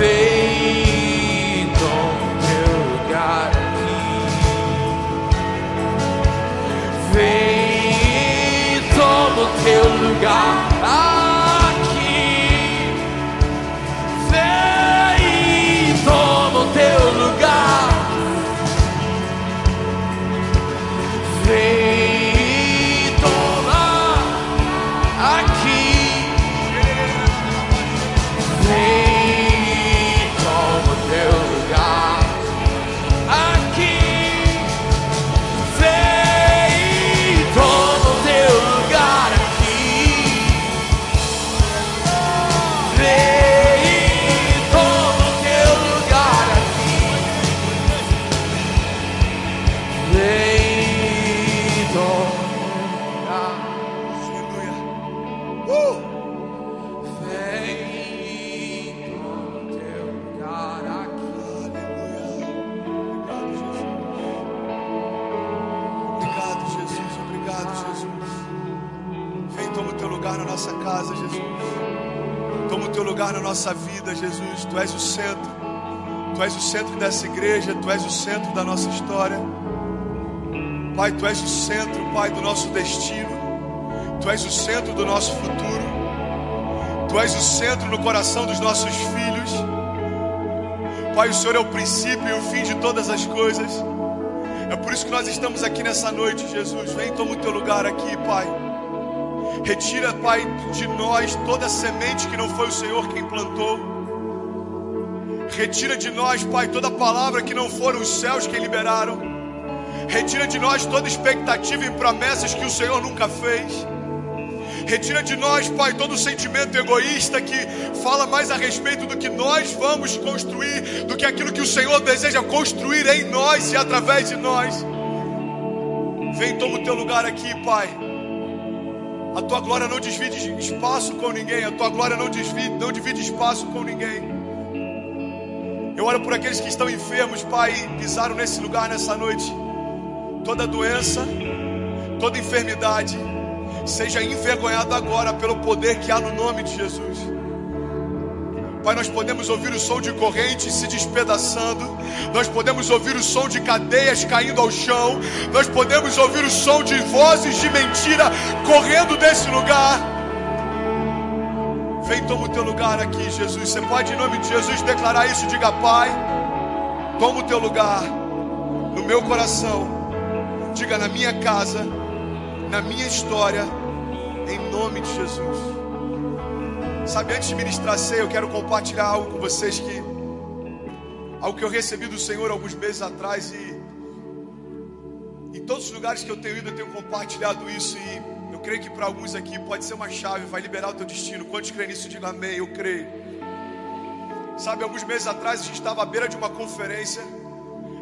Vem, toma o teu lugar aqui. Vem, teu lugar aqui. Nossa vida, Jesus. Tu és o centro. Tu és o centro dessa igreja. Tu és o centro da nossa história. Pai, tu és o centro, Pai, do nosso destino. Tu és o centro do nosso futuro. Tu és o centro no coração dos nossos filhos. Pai, o Senhor é o princípio e o fim de todas as coisas. É por isso que nós estamos aqui nessa noite, Jesus. Vem, toma o teu lugar aqui, Pai. Retira, Pai, de nós toda semente que não foi o Senhor quem plantou. Retira de nós, Pai, toda palavra que não foram os céus quem liberaram. Retira de nós toda expectativa e promessas que o Senhor nunca fez. Retira de nós, Pai, todo sentimento egoísta que fala mais a respeito do que nós vamos construir, do que aquilo que o Senhor deseja construir em nós e através de nós. Vem, toma o teu lugar aqui, Pai. A tua glória não divide espaço com ninguém. A tua glória não divide, não divide espaço com ninguém. Eu oro por aqueles que estão enfermos, Pai, pisaram nesse lugar nessa noite. Toda doença, toda enfermidade, seja envergonhado agora pelo poder que há no nome de Jesus. Pai, nós podemos ouvir o som de correntes se despedaçando, nós podemos ouvir o som de cadeias caindo ao chão, nós podemos ouvir o som de vozes de mentira correndo desse lugar. Vem, toma o teu lugar aqui, Jesus. Você pode, em nome de Jesus, declarar isso. Diga, Pai, toma o teu lugar no meu coração. Diga, na minha casa, na minha história, em nome de Jesus. Sabe, antes de ministrar ceia, eu quero compartilhar algo com vocês que algo que eu recebi do Senhor alguns meses atrás e em todos os lugares que eu tenho ido eu tenho compartilhado isso e eu creio que para alguns aqui pode ser uma chave, vai liberar o teu destino. Quantos creem nisso? Diga amém, eu creio. Sabe, alguns meses atrás a gente estava à beira de uma conferência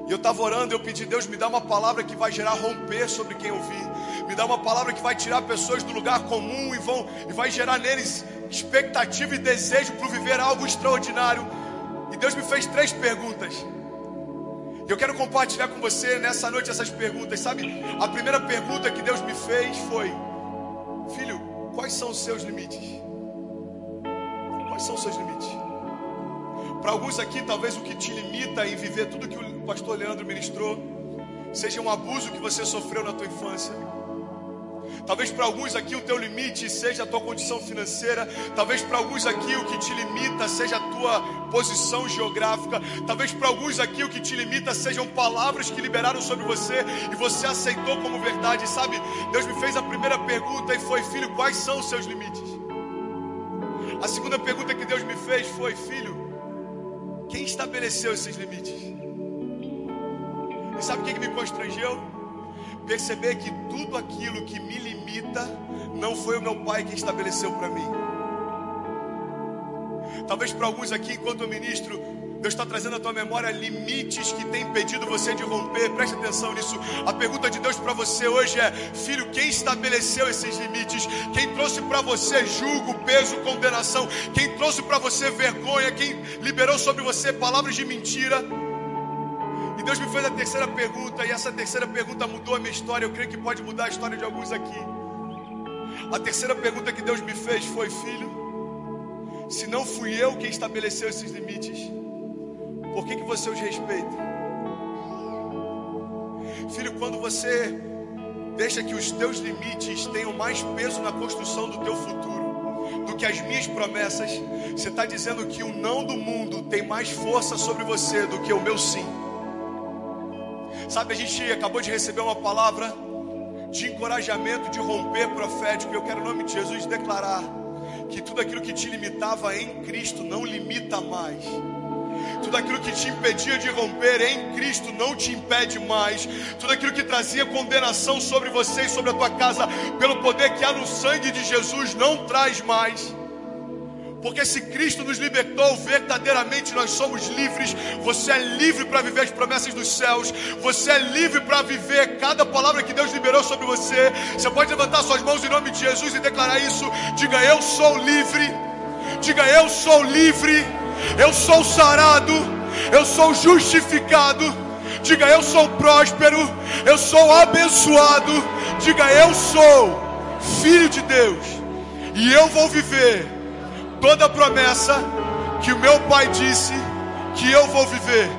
e eu estava orando, eu pedi, Deus, me dá uma palavra que vai gerar romper sobre quem ouvir. Me dá uma palavra que vai tirar pessoas do lugar comum e, vão, e vai gerar neles expectativa e desejo para viver algo extraordinário. E Deus me fez três perguntas. Eu quero compartilhar com você nessa noite essas perguntas. Sabe, a primeira pergunta que Deus me fez foi: Filho, quais são os seus limites? Quais são os seus limites? Para alguns aqui, talvez o que te limita em viver tudo que o pastor Leandro ministrou seja um abuso que você sofreu na tua infância. Talvez para alguns aqui o teu limite seja a tua condição financeira. Talvez para alguns aqui o que te limita seja a tua posição geográfica. Talvez para alguns aqui o que te limita sejam palavras que liberaram sobre você e você aceitou como verdade. Sabe, Deus me fez a primeira pergunta e foi: Filho, quais são os seus limites? A segunda pergunta que Deus me fez foi: Filho, quem estabeleceu esses limites? E sabe o que, me constrangeu? Perceber que tudo aquilo que me limita não foi o meu pai que estabeleceu para mim. Talvez para alguns aqui, enquanto eu ministro, Deus está trazendo à tua memória limites que tem impedido você de romper. Preste atenção nisso. A pergunta de Deus para você hoje é: Filho, quem estabeleceu esses limites? Quem trouxe para você julgo, peso, condenação? Quem trouxe para você vergonha? Quem liberou sobre você palavras de mentira? E Deus me fez a terceira pergunta, e essa terceira pergunta mudou a minha história. Eu creio que pode mudar a história de alguns aqui. A terceira pergunta que Deus me fez foi: Filho, se não fui eu quem estabeleceu esses limites, por que, que você os respeita? Filho, quando você deixa que os teus limites tenham mais peso na construção do teu futuro do que as minhas promessas, você está dizendo que o não do mundo tem mais força sobre você do que o meu sim. Sabe, a gente acabou de receber uma palavra de encorajamento, de romper profético. Eu quero, em nome de Jesus, declarar que tudo aquilo que te limitava em Cristo não limita mais. Tudo aquilo que te impedia de romper em Cristo não te impede mais. Tudo aquilo que trazia condenação sobre você e sobre a tua casa, pelo poder que há no sangue de Jesus, não traz mais. Porque se Cristo nos libertou, verdadeiramente nós somos livres. Você é livre para viver as promessas dos céus. Você é livre para viver cada palavra que Deus liberou sobre você. Você pode levantar suas mãos em nome de Jesus e declarar isso. Diga: Eu sou livre. Diga: Eu sou livre. Eu sou sarado. Eu sou justificado. Diga: Eu sou próspero. Eu sou abençoado. Diga: Eu sou filho de Deus. E eu vou viver toda promessa que o meu pai disse que eu vou viver.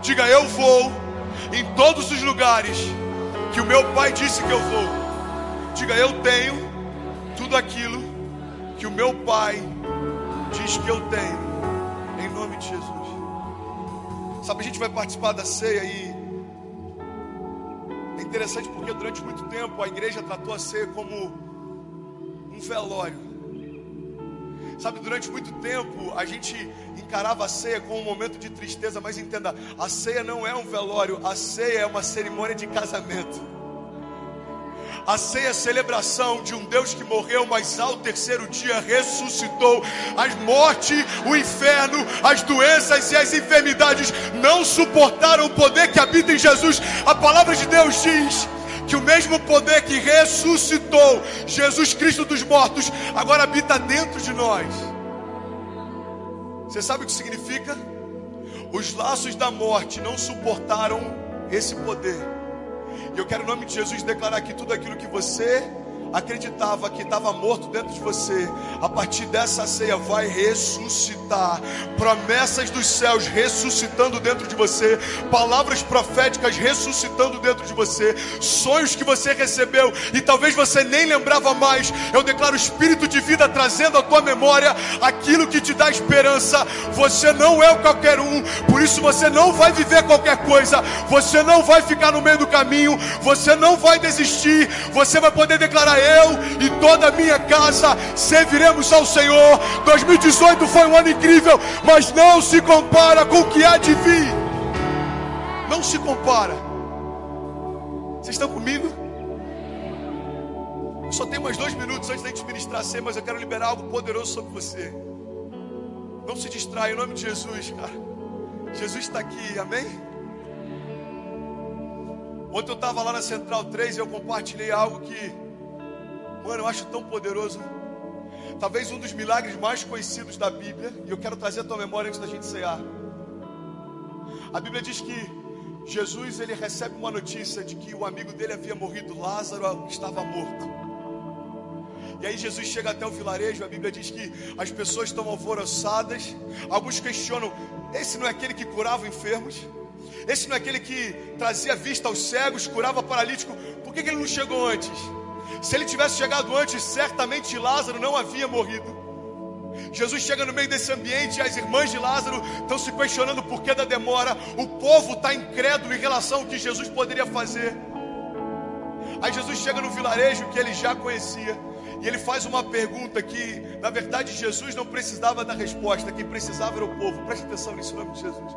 Diga, eu vou em todos os lugares que o meu pai disse que eu vou. Diga, eu tenho tudo aquilo que o meu pai diz que eu tenho. Em nome de Jesus. Sabe, a gente vai participar da ceia e é interessante porque durante muito tempo a igreja tratou a ceia como um velório. Sabe, durante muito tempo a gente encarava a ceia como um momento de tristeza, mas entenda, a ceia não é um velório, a ceia é uma cerimônia de casamento. A ceia é a celebração de um Deus que morreu, mas ao terceiro dia ressuscitou. As morte, o inferno, as doenças e as enfermidades não suportaram o poder que habita em Jesus. A palavra de Deus diz que o mesmo poder que ressuscitou Jesus Cristo dos mortos agora habita dentro de nós. Você sabe o que significa? Os laços da morte não suportaram esse poder. E eu quero, em nome de Jesus, declarar que tudo aquilo que você acreditava que estava morto dentro de você, a partir dessa ceia vai ressuscitar. Promessas dos céus ressuscitando dentro de você, palavras proféticas ressuscitando dentro de você, sonhos que você recebeu e talvez você nem lembrava mais. Eu declaro o espírito de vida trazendo à tua memória aquilo que te dá esperança. Você não é qualquer um, por isso você não vai viver qualquer coisa, você não vai ficar no meio do caminho, você não vai desistir, você vai poder declarar eu e toda a minha casa serviremos ao Senhor. 2018 foi um ano incrível, mas não se compara com o que há de vir. Não se compara. Vocês estão comigo? Só tem mais dois minutos antes da gente ministrar ceia, mas eu quero liberar algo poderoso sobre você. Não se distraia, em nome de Jesus, cara. Jesus está aqui, amém? Ontem eu estava lá na Central 3 e eu compartilhei algo que Mano, eu acho tão poderoso. Talvez um dos milagres mais conhecidos da Bíblia, e eu quero trazer a tua memória antes da gente cear. A Bíblia diz que Jesus ele recebe uma notícia de que o amigo dele havia morrido, Lázaro estava morto. E aí Jesus chega até o vilarejo, a Bíblia diz que as pessoas estão alvoroçadas. Alguns questionam: esse não é aquele que curava enfermos? Esse não é aquele que trazia vista aos cegos, curava paralítico? Por que, que ele não chegou antes? Se ele tivesse chegado antes, certamente Lázaro não havia morrido. Jesus chega no meio desse ambiente e as irmãs de Lázaro estão se questionando por que da demora. O povo está incrédulo em relação ao que Jesus poderia fazer. Aí Jesus chega no vilarejo que ele já conhecia. E ele faz uma pergunta que, na verdade, Jesus não precisava da resposta, quem precisava era o povo. Preste atenção nisso, nome de Jesus.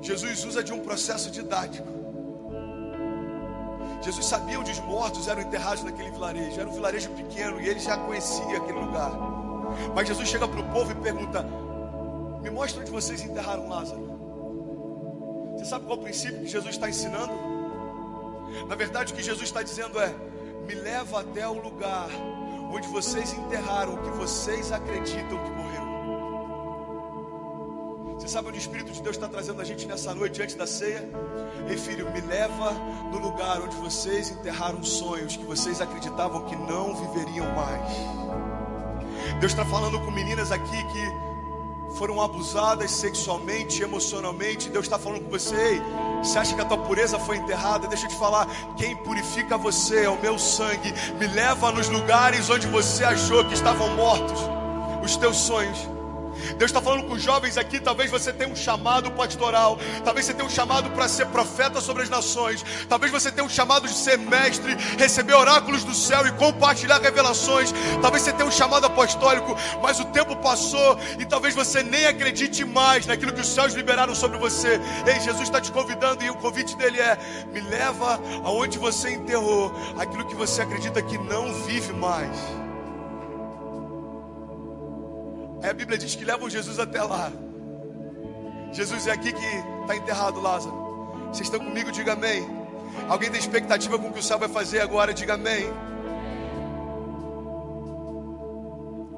Jesus usa de um processo didático Jesus sabia onde os mortos eram enterrados naquele vilarejo. Era um vilarejo pequeno e ele já conhecia aquele lugar. Mas Jesus chega para o povo e pergunta: Me mostra onde vocês enterraram Lázaro. Você sabe qual é o princípio que Jesus está ensinando? Na verdade, o que Jesus está dizendo é: Me leva até o lugar onde vocês enterraram o que vocês acreditam que morreu. Você sabe onde o Espírito de Deus está trazendo a gente nessa noite antes da ceia? Ei filho, me leva no lugar onde vocês enterraram sonhos que vocês acreditavam que não viveriam mais. Deus está falando com meninas aqui que foram abusadas sexualmente, emocionalmente. Deus está falando com você, ei, você acha que a tua pureza foi enterrada? Deixa eu te falar, quem purifica você é o meu sangue. Me leva nos lugares onde você achou que estavam mortos os teus sonhos. Deus está falando com jovens aqui. Talvez você tenha um chamado pastoral. Talvez você tenha um chamado para ser profeta sobre as nações. Talvez você tenha um chamado de ser mestre, receber oráculos do céu e compartilhar revelações. Talvez você tenha um chamado apostólico, mas o tempo passou e talvez você nem acredite mais naquilo que os céus liberaram sobre você. Ei, Jesus está te convidando e o convite dele é: me leva aonde você enterrou aquilo que você acredita que não vive mais. Aí a Bíblia diz que levam Jesus até lá. Jesus é aqui que está enterrado, Lázaro. Vocês estão comigo? Diga amém. Alguém tem expectativa com o que o céu vai fazer agora? Diga amém.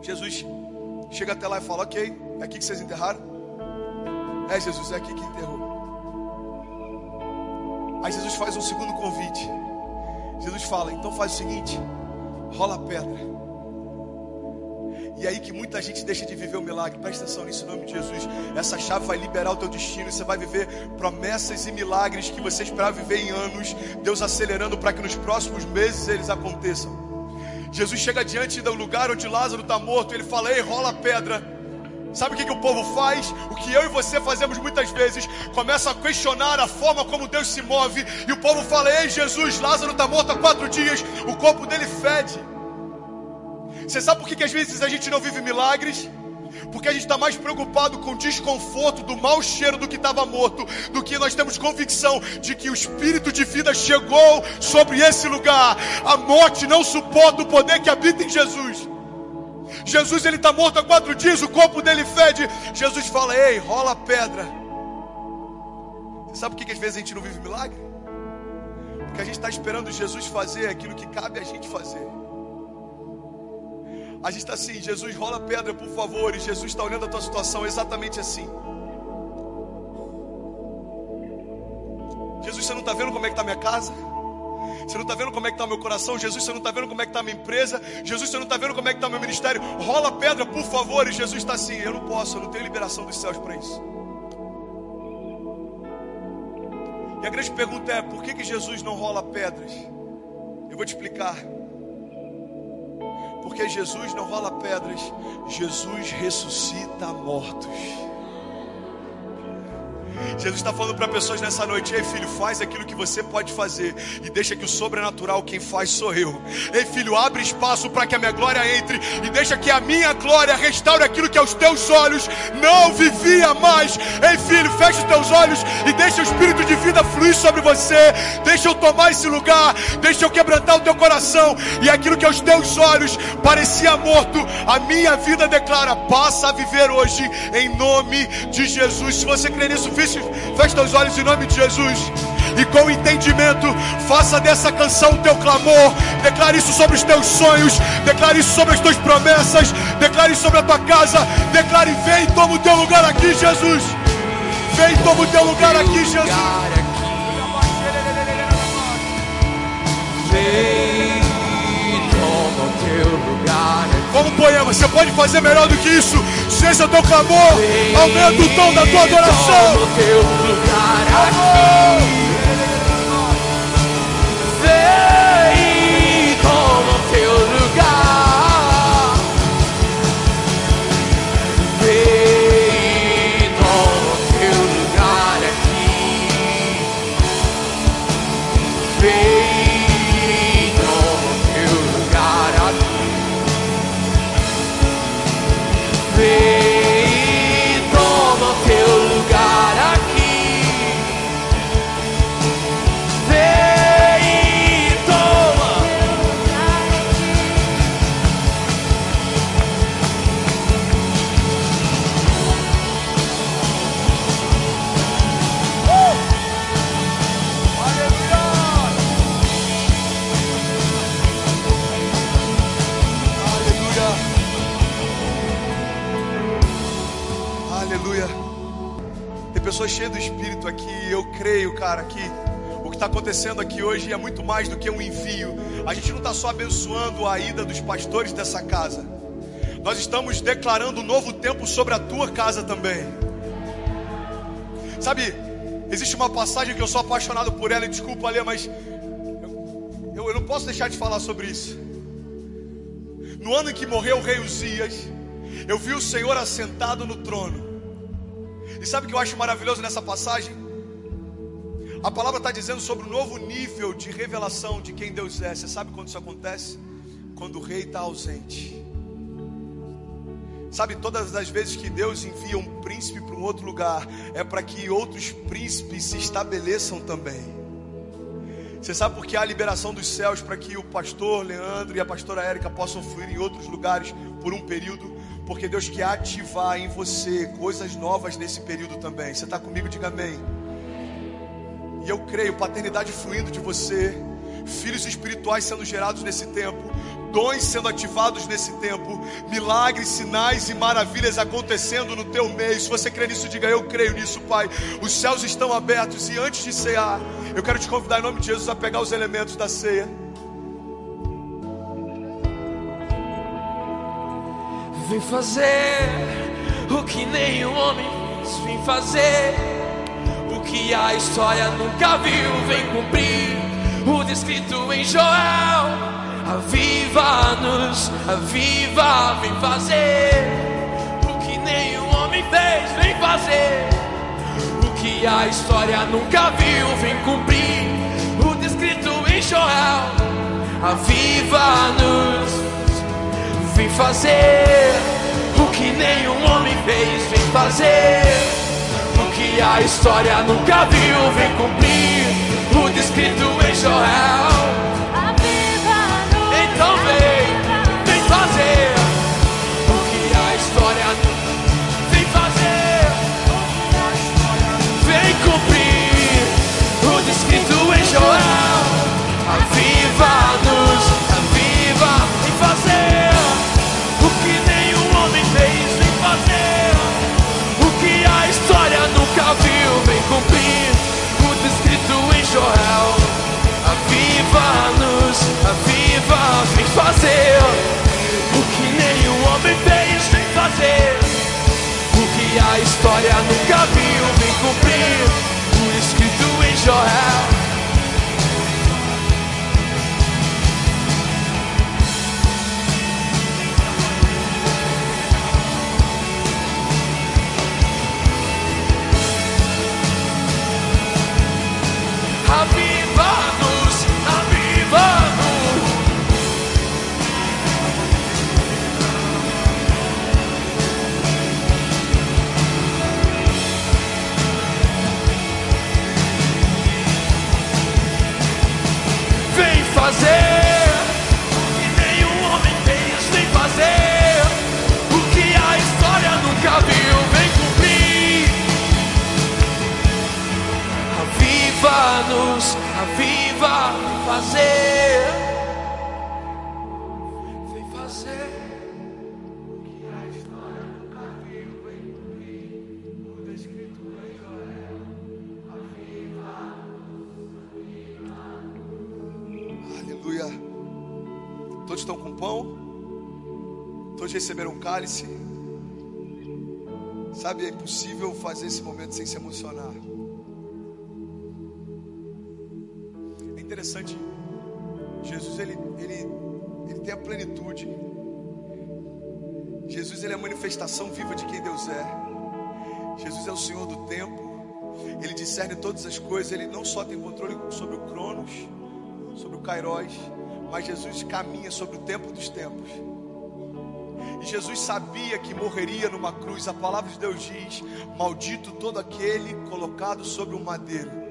Jesus chega até lá e fala: Ok, é aqui que vocês enterraram? É, Jesus, é aqui que enterrou. Aí Jesus faz um segundo convite. Jesus fala: Então faz o seguinte, rola a pedra. E aí que muita gente deixa de viver o milagre. Presta atenção nisso em nome de Jesus. Essa chave vai liberar o teu destino. Você vai viver promessas e milagres que você esperava viver em anos. Deus acelerando para que nos próximos meses eles aconteçam. Jesus chega diante do lugar onde Lázaro está morto. Ele fala: Ei, rola a pedra. Sabe o que, que o povo faz? O que eu e você fazemos muitas vezes. Começa a questionar a forma como Deus se move. E o povo fala: Ei, Jesus, Lázaro está morto há quatro dias. O corpo dele fede. Você sabe por que, que às vezes a gente não vive milagres? Porque a gente está mais preocupado com o desconforto do mau cheiro do que estava morto, do que nós temos convicção de que o espírito de vida chegou sobre esse lugar. A morte não suporta o poder que habita em Jesus. Jesus ele está morto há quatro dias, o corpo dele fede. Jesus fala: Ei, rola a pedra. Você sabe por que, que às vezes a gente não vive milagre? Porque a gente está esperando Jesus fazer aquilo que cabe a gente fazer. A gente está assim, Jesus, rola pedra, por favor. E Jesus está olhando a tua situação exatamente assim. Jesus, você não está vendo como é que está minha casa? Você não está vendo como é que está meu coração? Jesus, você não está vendo como é que está minha empresa? Jesus, você não está vendo como é que está meu ministério? Rola pedra, por favor. E Jesus está assim: Eu não posso, eu não tenho liberação dos céus para isso. E a grande pergunta é: por que, que Jesus não rola pedras? Eu vou te explicar. Porque Jesus não rola pedras, Jesus ressuscita mortos. Jesus está falando para pessoas nessa noite: Ei filho, faz aquilo que você pode fazer e deixa que o sobrenatural quem faz sou eu. Ei filho, abre espaço para que a minha glória entre e deixa que a minha glória restaure aquilo que aos teus olhos não vivia mais. Ei filho, fecha os teus olhos e deixa o espírito de vida fluir sobre você. Deixa eu tomar esse lugar, deixa eu quebrantar o teu coração e aquilo que aos teus olhos parecia morto, a minha vida declara: passa a viver hoje em nome de Jesus. Se você crê nisso, feche, os olhos em nome de Jesus. E com entendimento, faça dessa canção o teu clamor. Declare isso sobre os teus sonhos. Declare isso sobre as tuas promessas. Declare isso sobre a tua casa. Declare: vem, toma o teu lugar aqui, Jesus. Vem, toma o teu lugar aqui, Jesus. Vem, toma o teu lugar você pode fazer melhor do que isso. Se esse o teu clamor, aumenta o tom da tua adoração. teu lugar aqui. Vem, creio, cara, que o que está acontecendo aqui hoje é muito mais do que um envio. A gente não está só abençoando a ida dos pastores dessa casa. Nós estamos declarando um novo tempo sobre a tua casa também. Sabe, existe uma passagem que eu sou apaixonado por ela, e desculpa ler, mas eu, eu não posso deixar de falar sobre isso. No ano em que morreu o rei Uzias, eu vi o Senhor assentado no trono. E sabe o que eu acho maravilhoso nessa passagem? A palavra está dizendo sobre o novo nível de revelação de quem Deus é. Você sabe quando isso acontece? Quando o rei está ausente. Sabe, todas as vezes que Deus envia um príncipe para um outro lugar, é para que outros príncipes se estabeleçam também. Você sabe por que há a liberação dos céus para que o pastor Leandro e a pastora Érica possam fluir em outros lugares por um período? Porque Deus quer ativar em você coisas novas nesse período também. Você está comigo? Diga amém. E eu creio, paternidade fluindo de você, filhos espirituais sendo gerados nesse tempo, dons sendo ativados nesse tempo, milagres, sinais e maravilhas acontecendo no teu meio. Se você crê nisso, diga eu creio nisso, Pai. Os céus estão abertos e antes de cear, eu quero te convidar em nome de Jesus a pegar os elementos da ceia. Vem fazer o que nenhum homem fez. Vem fazer que a história nunca viu. Vem cumprir o descrito em Joel. Aviva-nos, aviva, vem fazer o que nenhum homem fez. Vem fazer o que a história nunca viu. Vem cumprir o descrito em Joel. Aviva-nos. Vem fazer o que nenhum homem fez, vem fazer. A história nunca viu, vem cumprir. O descrito em Joel. Fazer. O que nenhum homem fez, vem fazer. O que a história nunca viu, vem cumprir. O escrito em Joel. Aviva-nos, Aviva-nos, aviva, vem fazer. Vem fazer. Aleluia. Todos estão com pão? Todos receberam um cálice? Sabe, é impossível fazer esse momento sem se emocionar. Interessante. Jesus, ele, ele, ele tem a plenitude. Jesus, ele é a manifestação viva de quem Deus é. Jesus é o Senhor do tempo. Ele discerne todas as coisas. Ele não só tem controle sobre o Cronos, sobre o Kairos, mas Jesus caminha sobre o tempo dos tempos. E Jesus sabia que morreria numa cruz. A palavra de Deus diz: Maldito todo aquele colocado sobre um madeiro.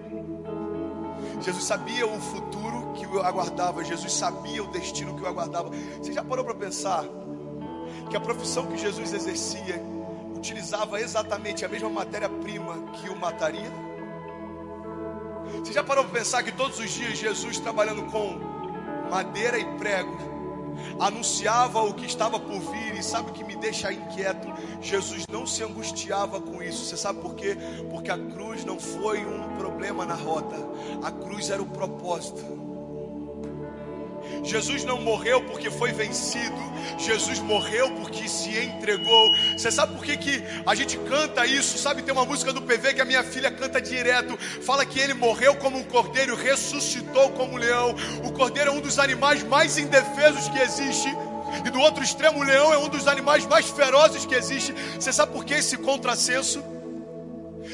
Jesus sabia o futuro que o aguardava. Jesus sabia o destino que o aguardava. Você já parou para pensar que a profissão que Jesus exercia utilizava exatamente a mesma matéria-prima que o mataria? Você já parou para pensar que todos os dias Jesus trabalhando com madeira e prego anunciava o que estava por vir e sabe o que me deixa inquieto? Jesus não se angustiava com isso. Você sabe por quê? Porque a cruz não foi um problema na rota. A cruz era o propósito. Jesus não morreu porque foi vencido, Jesus morreu porque se entregou. Você sabe por que, que a gente canta isso? Sabe, tem uma música do PV que a minha filha canta direto. Fala que ele morreu como um cordeiro, ressuscitou como um leão. O cordeiro é um dos animais mais indefesos que existe. E do outro extremo, o leão é um dos animais mais ferozes que existe. Você sabe por que esse contrassenso?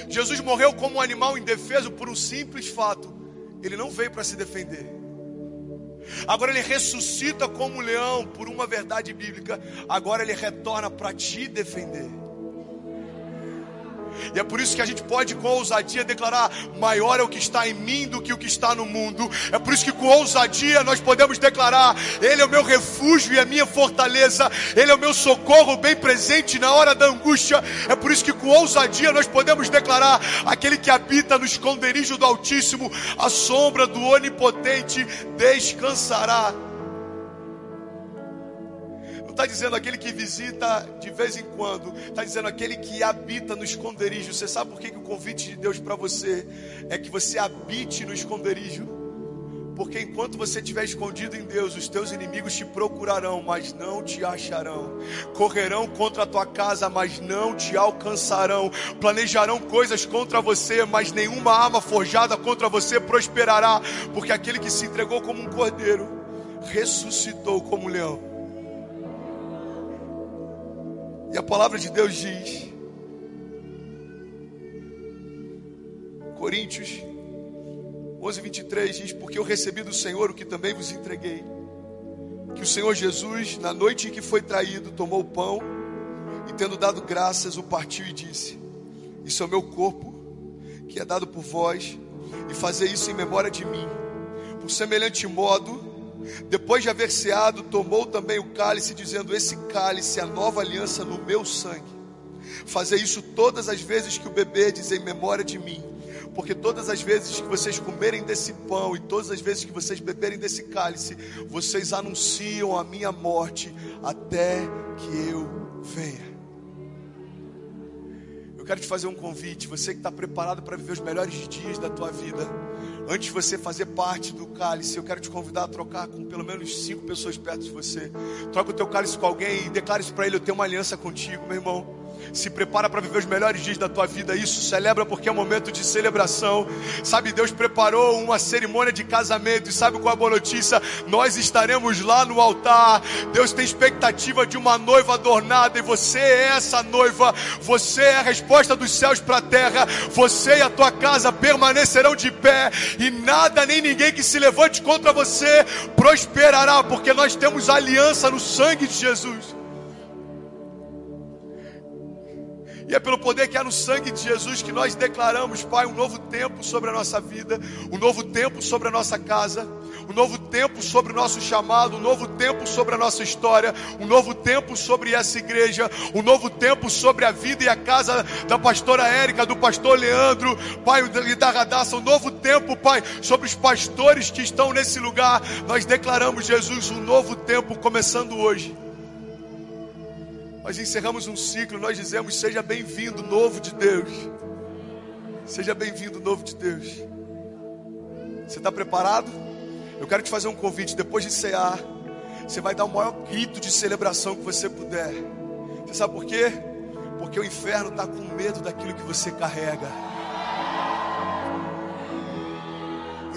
Jesus morreu como um animal indefeso por um simples fato: ele não veio para se defender. Agora ele ressuscita como leão por uma verdade bíblica. Agora ele retorna para te defender. E é por isso que a gente pode com ousadia declarar: maior é o que está em mim do que o que está no mundo. É por isso que com ousadia nós podemos declarar: Ele é o meu refúgio e a minha fortaleza, Ele é o meu socorro bem presente na hora da angústia. É por isso que com ousadia nós podemos declarar: aquele que habita no esconderijo do Altíssimo, a sombra do Onipotente descansará. Está dizendo aquele que visita de vez em quando, está dizendo aquele que habita no esconderijo. Você sabe por que, que o convite de Deus para você é que você habite no esconderijo? Porque enquanto você estiver escondido em Deus, os teus inimigos te procurarão, mas não te acharão. Correrão contra a tua casa, mas não te alcançarão. Planejarão coisas contra você, mas nenhuma arma forjada contra você prosperará. Porque aquele que se entregou como um cordeiro, ressuscitou como um leão. E a palavra de Deus diz, Coríntios 11, 23 diz: Porque eu recebi do Senhor o que também vos entreguei. Que o Senhor Jesus, na noite em que foi traído, tomou o pão E tendo dado graças, o partiu e disse: Isso é o meu corpo, que é dado por vós, e fazer isso em memória de mim. Por semelhante modo, depois de haver ceado, tomou também o cálice, dizendo: Esse cálice é a nova aliança no meu sangue. Fazer isso todas as vezes que o beberdes em memória de mim. Porque todas as vezes que vocês comerem desse pão e todas as vezes que vocês beberem desse cálice, vocês anunciam a minha morte até que eu venha. Eu quero te fazer um convite, você que está preparado para viver os melhores dias da tua vida. Antes de você fazer parte do cálice, eu quero te convidar a trocar com pelo menos cinco pessoas perto de você. Troca o teu cálice com alguém e declare isso para ele: Eu tenho uma aliança contigo, meu irmão se prepara para viver os melhores dias da tua vida. Isso celebra porque é um momento de celebração. Sabe, Deus preparou uma cerimônia de casamento e sabe qual é a boa notícia? Nós estaremos lá no altar. Deus tem expectativa de uma noiva adornada e você é essa noiva. Você é a resposta dos céus para a terra. Você e a tua casa permanecerão de pé e nada nem ninguém que se levante contra você prosperará, porque nós temos aliança no sangue de Jesus. E é pelo poder que há no sangue de Jesus que nós declaramos, Pai, um novo tempo sobre a nossa vida, um novo tempo sobre a nossa casa, um novo tempo sobre o nosso chamado, um novo tempo sobre a nossa história, um novo tempo sobre essa igreja, um novo tempo sobre a vida e a casa da pastora Érica, do pastor Leandro, Pai, e da Radassa, um novo tempo, Pai, sobre os pastores que estão nesse lugar. Nós declaramos, Jesus, um novo tempo começando hoje. Nós encerramos um ciclo, nós dizemos: Seja bem-vindo, novo de Deus. Seja bem-vindo, novo de Deus. Você está preparado? Eu quero te fazer um convite. Depois de cear, você vai dar o maior grito de celebração que você puder. Você sabe por quê? Porque o inferno está com medo daquilo que você carrega.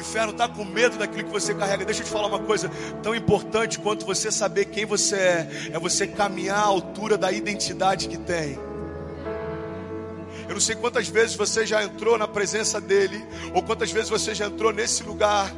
Inferno está com medo daquilo que você carrega. Deixa eu te falar uma coisa tão importante quanto você saber quem você é, é você caminhar à altura da identidade que tem. Eu não sei quantas vezes você já entrou na presença dele, ou quantas vezes você já entrou nesse lugar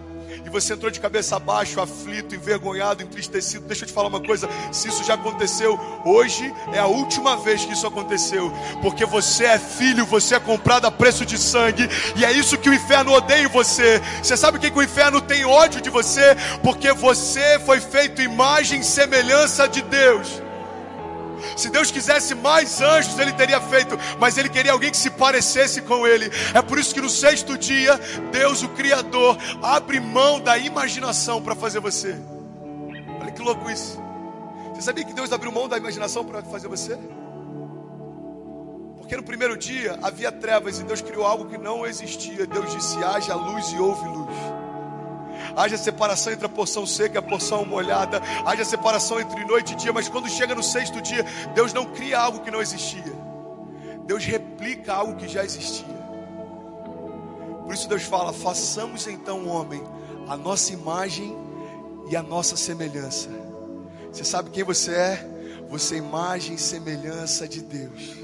e você entrou de cabeça abaixo, aflito, envergonhado, entristecido. Deixa eu te falar uma coisa: se isso já aconteceu, hoje é a última vez que isso aconteceu, porque você é filho, você é comprado a preço de sangue, e é isso que o inferno odeia em você. Você sabe o que, que o inferno tem ódio de você? Porque você foi feito imagem e semelhança de Deus. Se Deus quisesse mais anjos, Ele teria feito, mas Ele queria alguém que se parecesse com Ele. É por isso que no sexto dia, Deus, o Criador, abre mão da imaginação para fazer você. Olha que louco isso. Você sabia que Deus abriu mão da imaginação para fazer você? Porque no primeiro dia havia trevas e Deus criou algo que não existia. Deus disse: haja luz e houve luz haja separação entre a porção seca e a porção molhada, haja separação entre noite e dia, mas quando chega no sexto dia, Deus não cria algo que não existia, Deus replica algo que já existia. Por isso Deus fala: façamos então o homem a nossa imagem e a nossa semelhança. Você sabe quem você é? Você é imagem e semelhança de Deus.